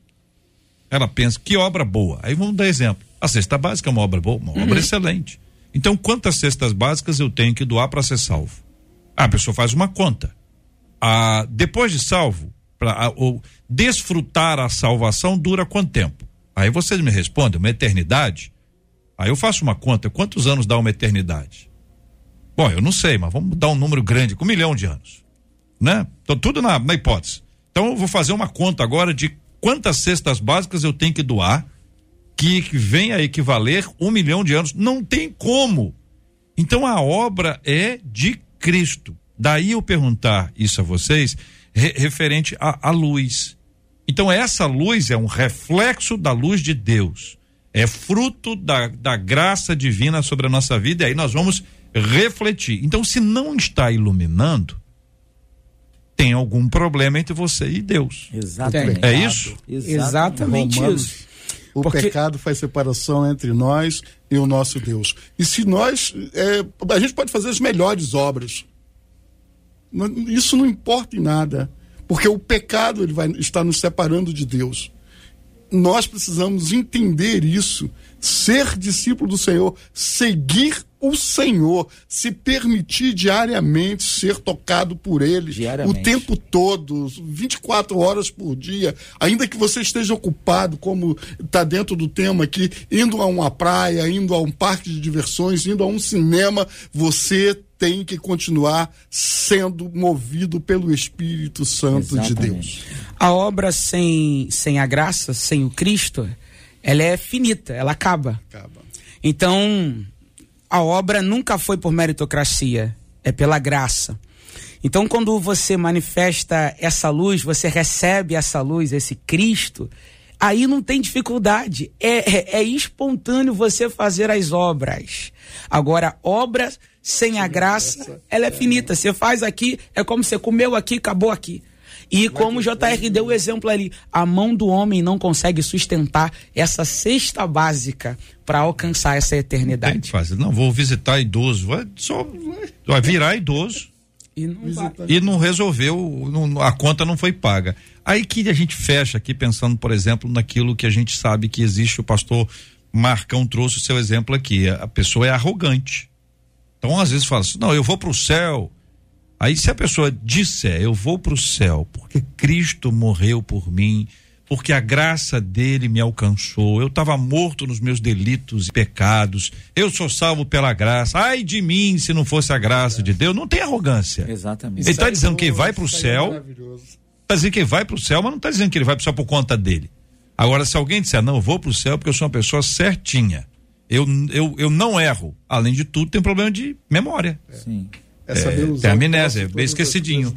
ela pensa que obra boa. Aí vamos dar exemplo. A cesta básica é uma obra boa, uma obra excelente. Então, quantas cestas básicas eu tenho que doar para ser salvo? Ah, a pessoa faz uma conta. Ah, depois de salvo, para ou desfrutar a salvação dura quanto tempo? Aí vocês me respondem, uma eternidade. Aí eu faço uma conta, quantos anos dá uma eternidade? Bom, eu não sei, mas vamos dar um número grande, com um milhão de anos. Né? Então, tudo na, na hipótese. Então, eu vou fazer uma conta agora de quantas cestas básicas eu tenho que doar, que, que venha a equivaler um milhão de anos. Não tem como. Então, a obra é de Cristo. Daí eu perguntar isso a vocês, re- referente à luz. Então, essa luz é um reflexo da luz de Deus. É fruto da, da graça divina sobre a nossa vida, e aí nós vamos refletir. Então, se não está iluminando, tem algum problema entre você e Deus. Exatamente. É isso? Exatamente Romanos, isso. O Porque- pecado faz separação entre nós e o nosso Deus. E se nós. é, a gente pode fazer as melhores obras. Isso não importa em nada. Porque o pecado ele vai estar nos separando de Deus. Nós precisamos entender isso, ser discípulo do Senhor, seguir o Senhor, se permitir diariamente ser tocado por Ele o tempo todo, 24 horas por dia, ainda que você esteja ocupado, como está dentro do tema aqui, indo a uma praia, indo a um parque de diversões, indo a um cinema, você tem que continuar sendo movido pelo Espírito Santo de Deus. Exatamente. A obra sem, sem a graça, sem o Cristo, ela é finita, ela acaba. Acaba. Então, a obra nunca foi por meritocracia, é pela graça. Então, quando você manifesta essa luz, você recebe essa luz, esse Cristo, aí não tem dificuldade. É, é, é espontâneo você fazer as obras. Agora, obras sem a graça, ela é finita. Você faz aqui, é como você comeu aqui, acabou aqui. E como o JR deu o exemplo ali, a mão do homem não consegue sustentar essa cesta básica para alcançar essa eternidade. Fazer. Não, vou visitar idoso. Vai, só, vai virar idoso. E não, e não resolveu, não, a conta não foi paga. Aí que a gente fecha aqui pensando, por exemplo, naquilo que a gente sabe que existe, o pastor Marcão trouxe o seu exemplo aqui. A pessoa é arrogante. Então, às vezes, fala assim: não, eu vou para o céu. Aí, se a pessoa disser, eu vou para o céu, porque Cristo morreu por mim, porque a graça dele me alcançou. Eu estava morto nos meus delitos e pecados. Eu sou salvo pela graça. Ai de mim se não fosse a graça de Deus. Não tem arrogância. Exatamente. Ele está dizendo que ele vai para o céu. Está dizendo que ele vai para o céu, mas não está dizendo que ele vai para o céu por conta dele. Agora, se alguém disser, não, eu vou para o céu porque eu sou uma pessoa certinha. Eu, eu, eu não erro. Além de tudo, tem problema de memória. Sim. É, é tem amnésia, bem esquecidinho.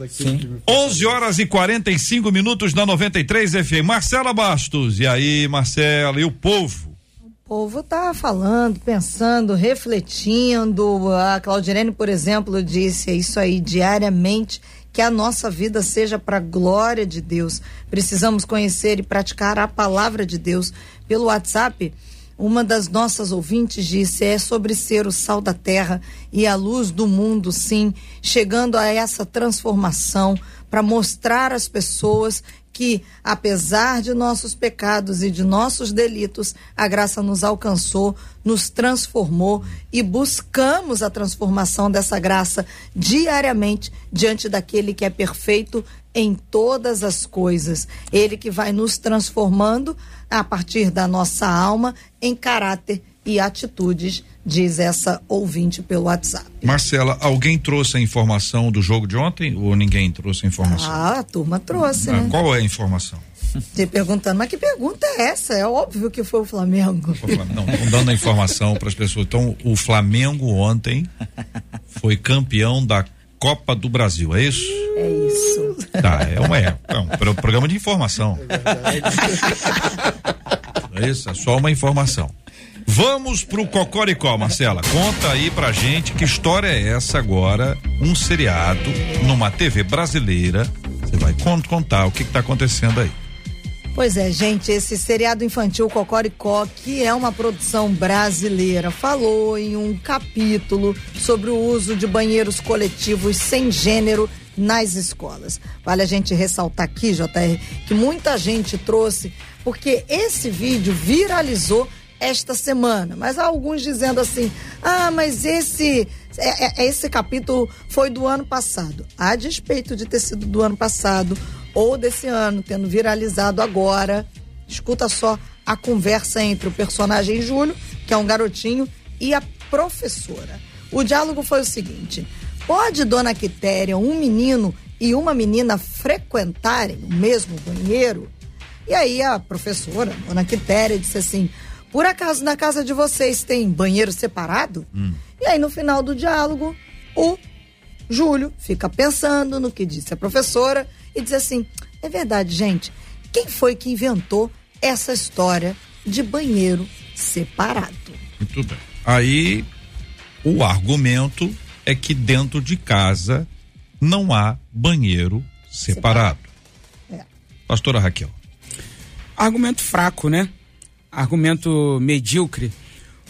11 horas e 45 minutos na 93 FM. Marcela Bastos, e aí, Marcela, e o povo? O povo tá falando, pensando, refletindo. A Claudirene, por exemplo, disse isso aí diariamente. Que a nossa vida seja para a glória de Deus. Precisamos conhecer e praticar a palavra de Deus. Pelo WhatsApp, uma das nossas ouvintes disse: é sobre ser o sal da terra e a luz do mundo, sim, chegando a essa transformação para mostrar às pessoas que, apesar de nossos pecados e de nossos delitos, a graça nos alcançou, nos transformou e buscamos a transformação dessa graça diariamente diante daquele que é perfeito em todas as coisas. Ele que vai nos transformando a partir da nossa alma em caráter e atitudes, diz essa ouvinte pelo WhatsApp. Marcela, alguém trouxe a informação do jogo de ontem ou ninguém trouxe a informação? Ah, a turma trouxe, ah, né? Qual é a informação? Te perguntando, mas que pergunta é essa? É óbvio que foi o Flamengo. Não, estão dando a informação para as pessoas. Então, o Flamengo ontem foi campeão da Copa do Brasil, é isso? É isso. Tá, é, uma, é, é um programa de informação. É, é isso, é só uma informação. Vamos pro Cocoricó, Marcela. Conta aí pra gente que história é essa agora, um seriado numa TV brasileira. Você vai contar o que, que tá acontecendo aí. Pois é, gente, esse seriado infantil Cocoricó, que é uma produção brasileira, falou em um capítulo sobre o uso de banheiros coletivos sem gênero nas escolas. Vale a gente ressaltar aqui, JR, que muita gente trouxe, porque esse vídeo viralizou esta semana. Mas há alguns dizendo assim: ah, mas esse, é, é, esse capítulo foi do ano passado. A despeito de ter sido do ano passado, ou desse ano, tendo viralizado agora. Escuta só a conversa entre o personagem Júlio, que é um garotinho, e a professora. O diálogo foi o seguinte: pode Dona Quitéria, um menino e uma menina frequentarem o mesmo banheiro? E aí a professora, Dona Quitéria, disse assim: por acaso na casa de vocês tem banheiro separado? Hum. E aí no final do diálogo, o Júlio fica pensando no que disse a professora e diz assim: é verdade, gente, quem foi que inventou essa história de banheiro separado? Muito bem. Aí o argumento é que dentro de casa não há banheiro separado. separado. É. Pastora Raquel. Argumento fraco, né? Argumento medíocre.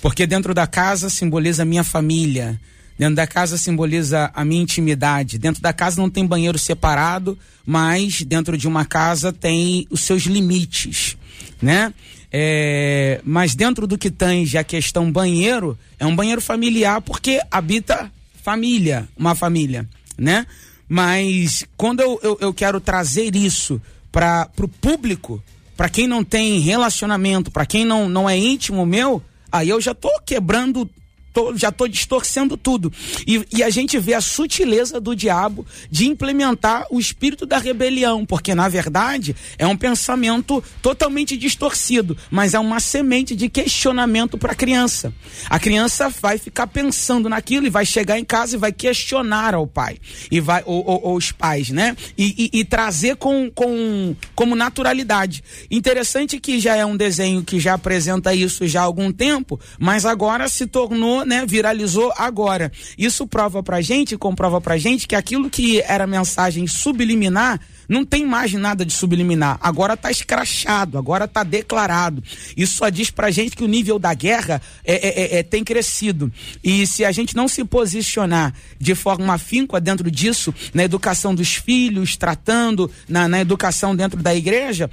Porque dentro da casa simboliza a minha família, Dentro da casa simboliza a minha intimidade. Dentro da casa não tem banheiro separado, mas dentro de uma casa tem os seus limites, né? É, mas dentro do que tange a questão banheiro, é um banheiro familiar porque habita família, uma família, né? Mas quando eu, eu, eu quero trazer isso para o público, para quem não tem relacionamento, para quem não, não é íntimo meu, aí eu já tô quebrando tô, já estou distorcendo tudo. E, e, a gente vê a sutileza do diabo de implementar o espírito da rebelião, porque na verdade é um pensamento totalmente distorcido, mas é uma semente de questionamento para a criança. A criança vai ficar pensando naquilo e vai chegar em casa e vai questionar ao pai e vai ou, ou, ou os pais, né? E, e, e trazer com, com como naturalidade. Interessante que já é um desenho que já apresenta isso já há algum tempo, mas agora se tornou né, viralizou agora. Isso prova pra gente, comprova pra gente que aquilo que era mensagem subliminar não tem mais nada de subliminar. Agora está escrachado, agora está declarado. Isso só diz pra gente que o nível da guerra é, é, é, é, tem crescido. E se a gente não se posicionar de forma afinca dentro disso, na educação dos filhos, tratando na, na educação dentro da igreja,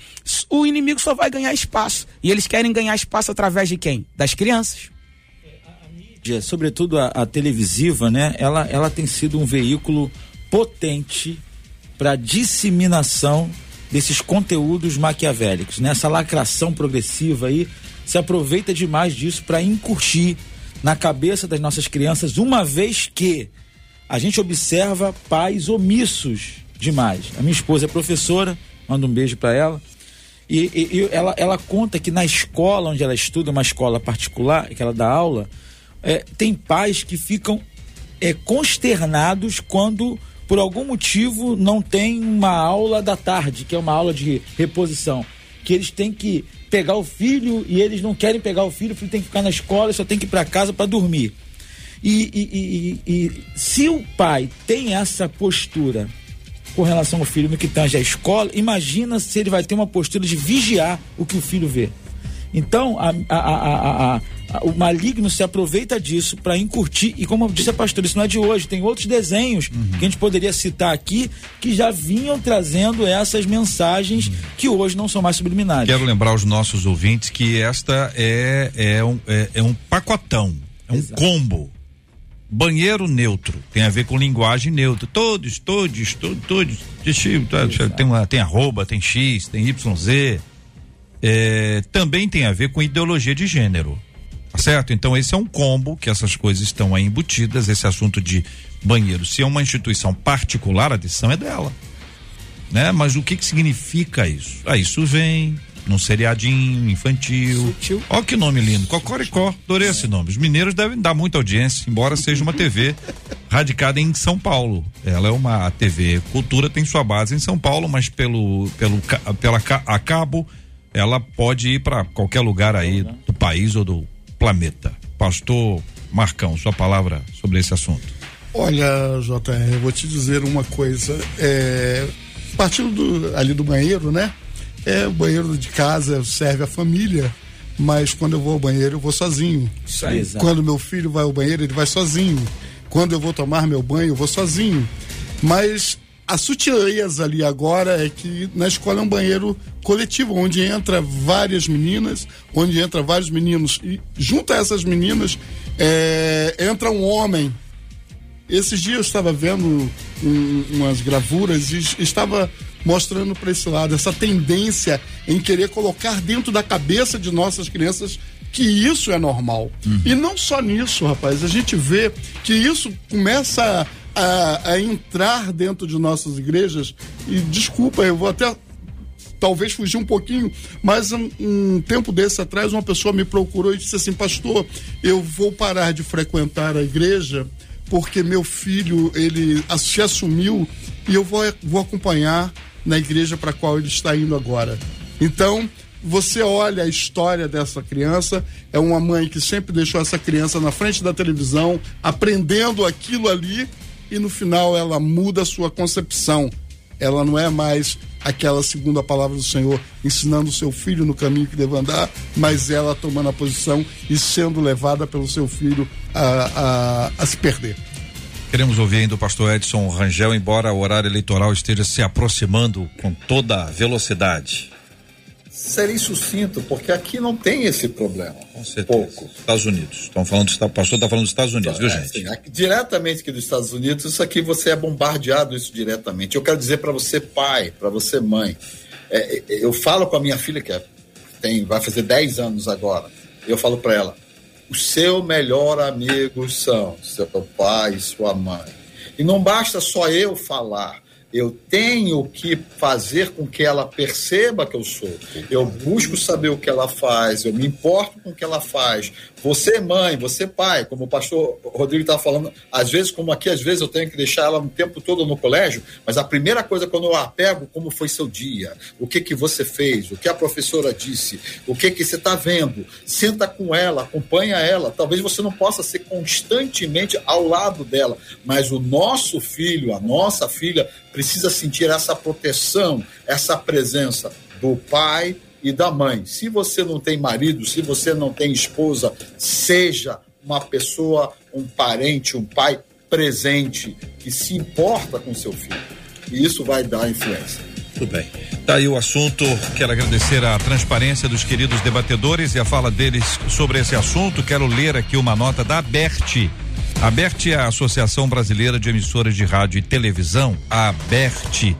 o inimigo só vai ganhar espaço. E eles querem ganhar espaço através de quem? Das crianças sobretudo a, a, televisiva, né? Ela, ela tem sido um veículo potente para disseminação desses conteúdos maquiavélicos. Nessa né? lacração progressiva aí, se aproveita demais disso para incurtir na cabeça das nossas crianças, uma vez que a gente observa pais omissos demais. A minha esposa é professora, mando um beijo para ela. E, e, e, ela, ela conta que na escola onde ela estuda, uma escola particular, que ela dá aula, é, tem pais que ficam é, consternados quando por algum motivo não tem uma aula da tarde, que é uma aula de reposição, que eles têm que pegar o filho e eles não querem pegar o filho, o filho tem que ficar na escola, só tem que ir para casa para dormir. E, e, e, e, se o pai tem essa postura com relação ao filho no que tange a escola, imagina se ele vai ter uma postura de vigiar o que o filho vê. Então, a, a, a, a o maligno se aproveita disso para incurtir. E como disse a pastora, isso não é de hoje, tem outros desenhos uhum. que a gente poderia citar aqui que já vinham trazendo essas mensagens uhum. que hoje não são mais subliminares. Quero lembrar aos nossos ouvintes que esta é, é, um, é, é um pacotão, é um Exato. combo. Banheiro neutro, tem a ver com linguagem neutra. Todos, todos, todos, todos. Tem, uma, tem arroba, tem X, tem YZ. É, também tem a ver com ideologia de gênero. Certo? Então esse é um combo que essas coisas estão aí embutidas, esse assunto de banheiro. Se é uma instituição particular, a decisão é dela. Né? Mas o que que significa isso? Ah, isso vem num seriadinho infantil. Sutil. Ó que nome lindo, Cocoricó, adorei esse nome. Os mineiros devem dar muita audiência, embora seja uma TV [laughs] radicada em São Paulo. Ela é uma TV Cultura, tem sua base em São Paulo, mas pelo, pelo pela a cabo ela pode ir para qualquer lugar aí do país ou do planeta. Pastor Marcão, sua palavra sobre esse assunto. Olha, JR, eu vou te dizer uma coisa. É, partindo do, ali do banheiro, né? É, o banheiro de casa serve a família, mas quando eu vou ao banheiro, eu vou sozinho. Isso aí, quando meu filho vai ao banheiro, ele vai sozinho. Quando eu vou tomar meu banho, eu vou sozinho. Mas a sutileza ali agora é que na escola é um banheiro coletivo, onde entra várias meninas, onde entra vários meninos. E junto a essas meninas é, entra um homem. Esses dias eu estava vendo um, umas gravuras e estava mostrando para esse lado essa tendência em querer colocar dentro da cabeça de nossas crianças que isso é normal. Uhum. E não só nisso, rapaz, a gente vê que isso começa a, a entrar dentro de nossas igrejas. E desculpa, eu vou até talvez fugir um pouquinho, mas um, um, tempo desse atrás uma pessoa me procurou e disse assim, pastor, eu vou parar de frequentar a igreja porque meu filho ele se assumiu e eu vou, vou acompanhar na igreja para qual ele está indo agora. Então você olha a história dessa criança, é uma mãe que sempre deixou essa criança na frente da televisão, aprendendo aquilo ali e no final ela muda a sua concepção. Ela não é mais aquela segunda palavra do Senhor ensinando o seu filho no caminho que deve andar, mas ela tomando a posição e sendo levada pelo seu filho a, a, a se perder. Queremos ouvir ainda o pastor Edson Rangel, embora o horário eleitoral esteja se aproximando com toda velocidade serei sucinto, porque aqui não tem esse problema. Com certeza. Pouco. Estados Unidos. Estão falando, o pastor está falando dos Estados Unidos, viu, é, gente? Sim, aqui, diretamente aqui dos Estados Unidos, isso aqui você é bombardeado isso diretamente. Eu quero dizer para você, pai, para você, mãe. É, é, eu falo com a minha filha, que é, tem, vai fazer 10 anos agora. Eu falo para ela: o seu melhor amigo são seu pai e sua mãe. E não basta só eu falar eu tenho que fazer com que ela perceba que eu sou. Eu busco saber o que ela faz, eu me importo com o que ela faz. Você, mãe, você, pai, como o pastor Rodrigo estava falando, às vezes, como aqui, às vezes eu tenho que deixar ela o tempo todo no colégio, mas a primeira coisa quando eu a pego, como foi seu dia, o que que você fez, o que a professora disse, o que que você está vendo, senta com ela, acompanha ela. Talvez você não possa ser constantemente ao lado dela, mas o nosso filho, a nossa filha, precisa sentir essa proteção, essa presença do pai e da mãe. Se você não tem marido, se você não tem esposa, seja uma pessoa, um parente, um pai presente que se importa com seu filho. E isso vai dar influência. Tudo bem. Tá aí o assunto. Quero agradecer a transparência dos queridos debatedores e a fala deles sobre esse assunto. Quero ler aqui uma nota da ABERT. A ABERT é a Associação Brasileira de Emissoras de Rádio e Televisão, a ABERT,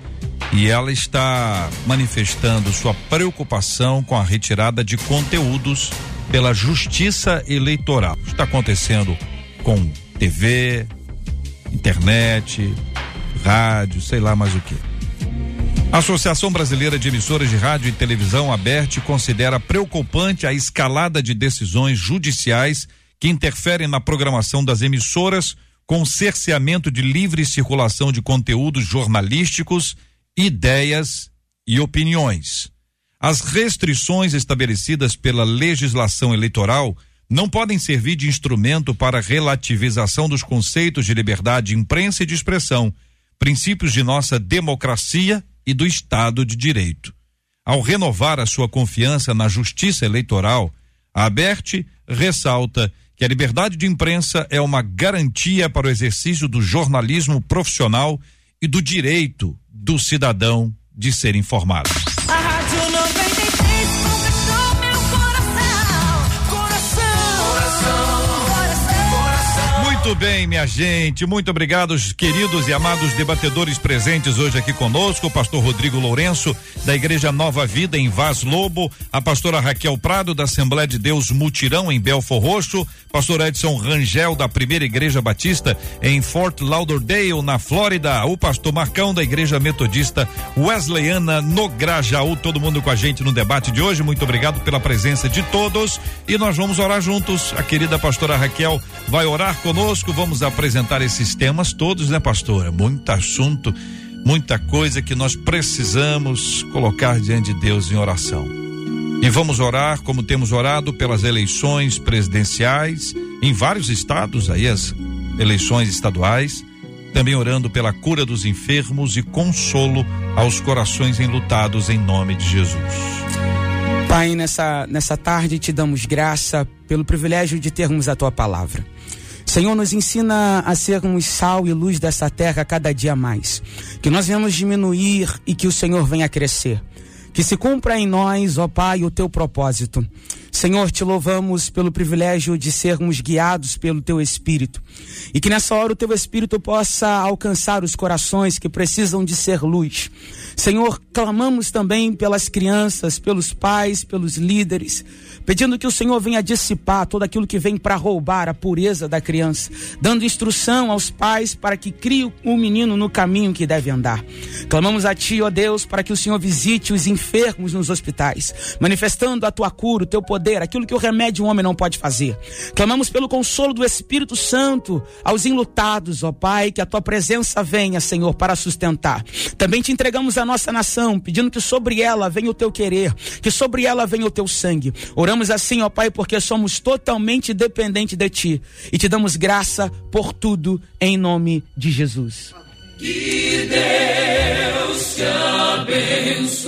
e ela está manifestando sua preocupação com a retirada de conteúdos pela Justiça Eleitoral. Está acontecendo com TV, internet, rádio, sei lá mais o que. A Associação Brasileira de Emissoras de Rádio e Televisão, ABERT, considera preocupante a escalada de decisões judiciais que interferem na programação das emissoras com cerceamento de livre circulação de conteúdos jornalísticos, ideias e opiniões. As restrições estabelecidas pela legislação eleitoral não podem servir de instrumento para relativização dos conceitos de liberdade de imprensa e de expressão, princípios de nossa democracia e do Estado de Direito. Ao renovar a sua confiança na justiça eleitoral, a Aberte ressalta que a liberdade de imprensa é uma garantia para o exercício do jornalismo profissional e do direito do cidadão de ser informado. Muito bem, minha gente. Muito obrigado, queridos e amados debatedores presentes hoje aqui conosco. O pastor Rodrigo Lourenço, da Igreja Nova Vida, em Vaz Lobo. A pastora Raquel Prado, da Assembleia de Deus Mutirão, em Belfor Roxo. Pastor Edson Rangel, da Primeira Igreja Batista, em Fort Lauderdale, na Flórida. O pastor Marcão, da Igreja Metodista Wesleyana, no Grajaú. Todo mundo com a gente no debate de hoje. Muito obrigado pela presença de todos. E nós vamos orar juntos. A querida pastora Raquel vai orar conosco. Vamos apresentar esses temas todos, né, pastora? Muito assunto, muita coisa que nós precisamos colocar diante de Deus em oração. E vamos orar como temos orado pelas eleições presidenciais em vários estados, aí as eleições estaduais, também orando pela cura dos enfermos e consolo aos corações enlutados em nome de Jesus. Pai, nessa, nessa tarde te damos graça pelo privilégio de termos a tua palavra. Senhor, nos ensina a sermos sal e luz dessa terra cada dia mais. Que nós venhamos diminuir e que o Senhor venha crescer. Que se cumpra em nós, ó Pai, o teu propósito. Senhor, te louvamos pelo privilégio de sermos guiados pelo teu Espírito. E que nessa hora o teu Espírito possa alcançar os corações que precisam de ser luz. Senhor, clamamos também pelas crianças, pelos pais, pelos líderes, pedindo que o Senhor venha dissipar todo aquilo que vem para roubar a pureza da criança, dando instrução aos pais para que criem o menino no caminho que deve andar. Clamamos a Ti, ó Deus, para que o Senhor visite os enfermos nos hospitais, manifestando a Tua cura, o Teu poder, aquilo que o remédio um homem não pode fazer. Clamamos pelo consolo do Espírito Santo aos enlutados, ó Pai, que a Tua presença venha, Senhor, para sustentar. Também te entregamos a nossa nação, pedindo que sobre ela venha o Teu querer, que sobre ela venha o Teu sangue. Oramos assim, ó Pai, porque somos totalmente dependentes de Ti e te damos graça por tudo em nome de Jesus. Que Deus te abençoe.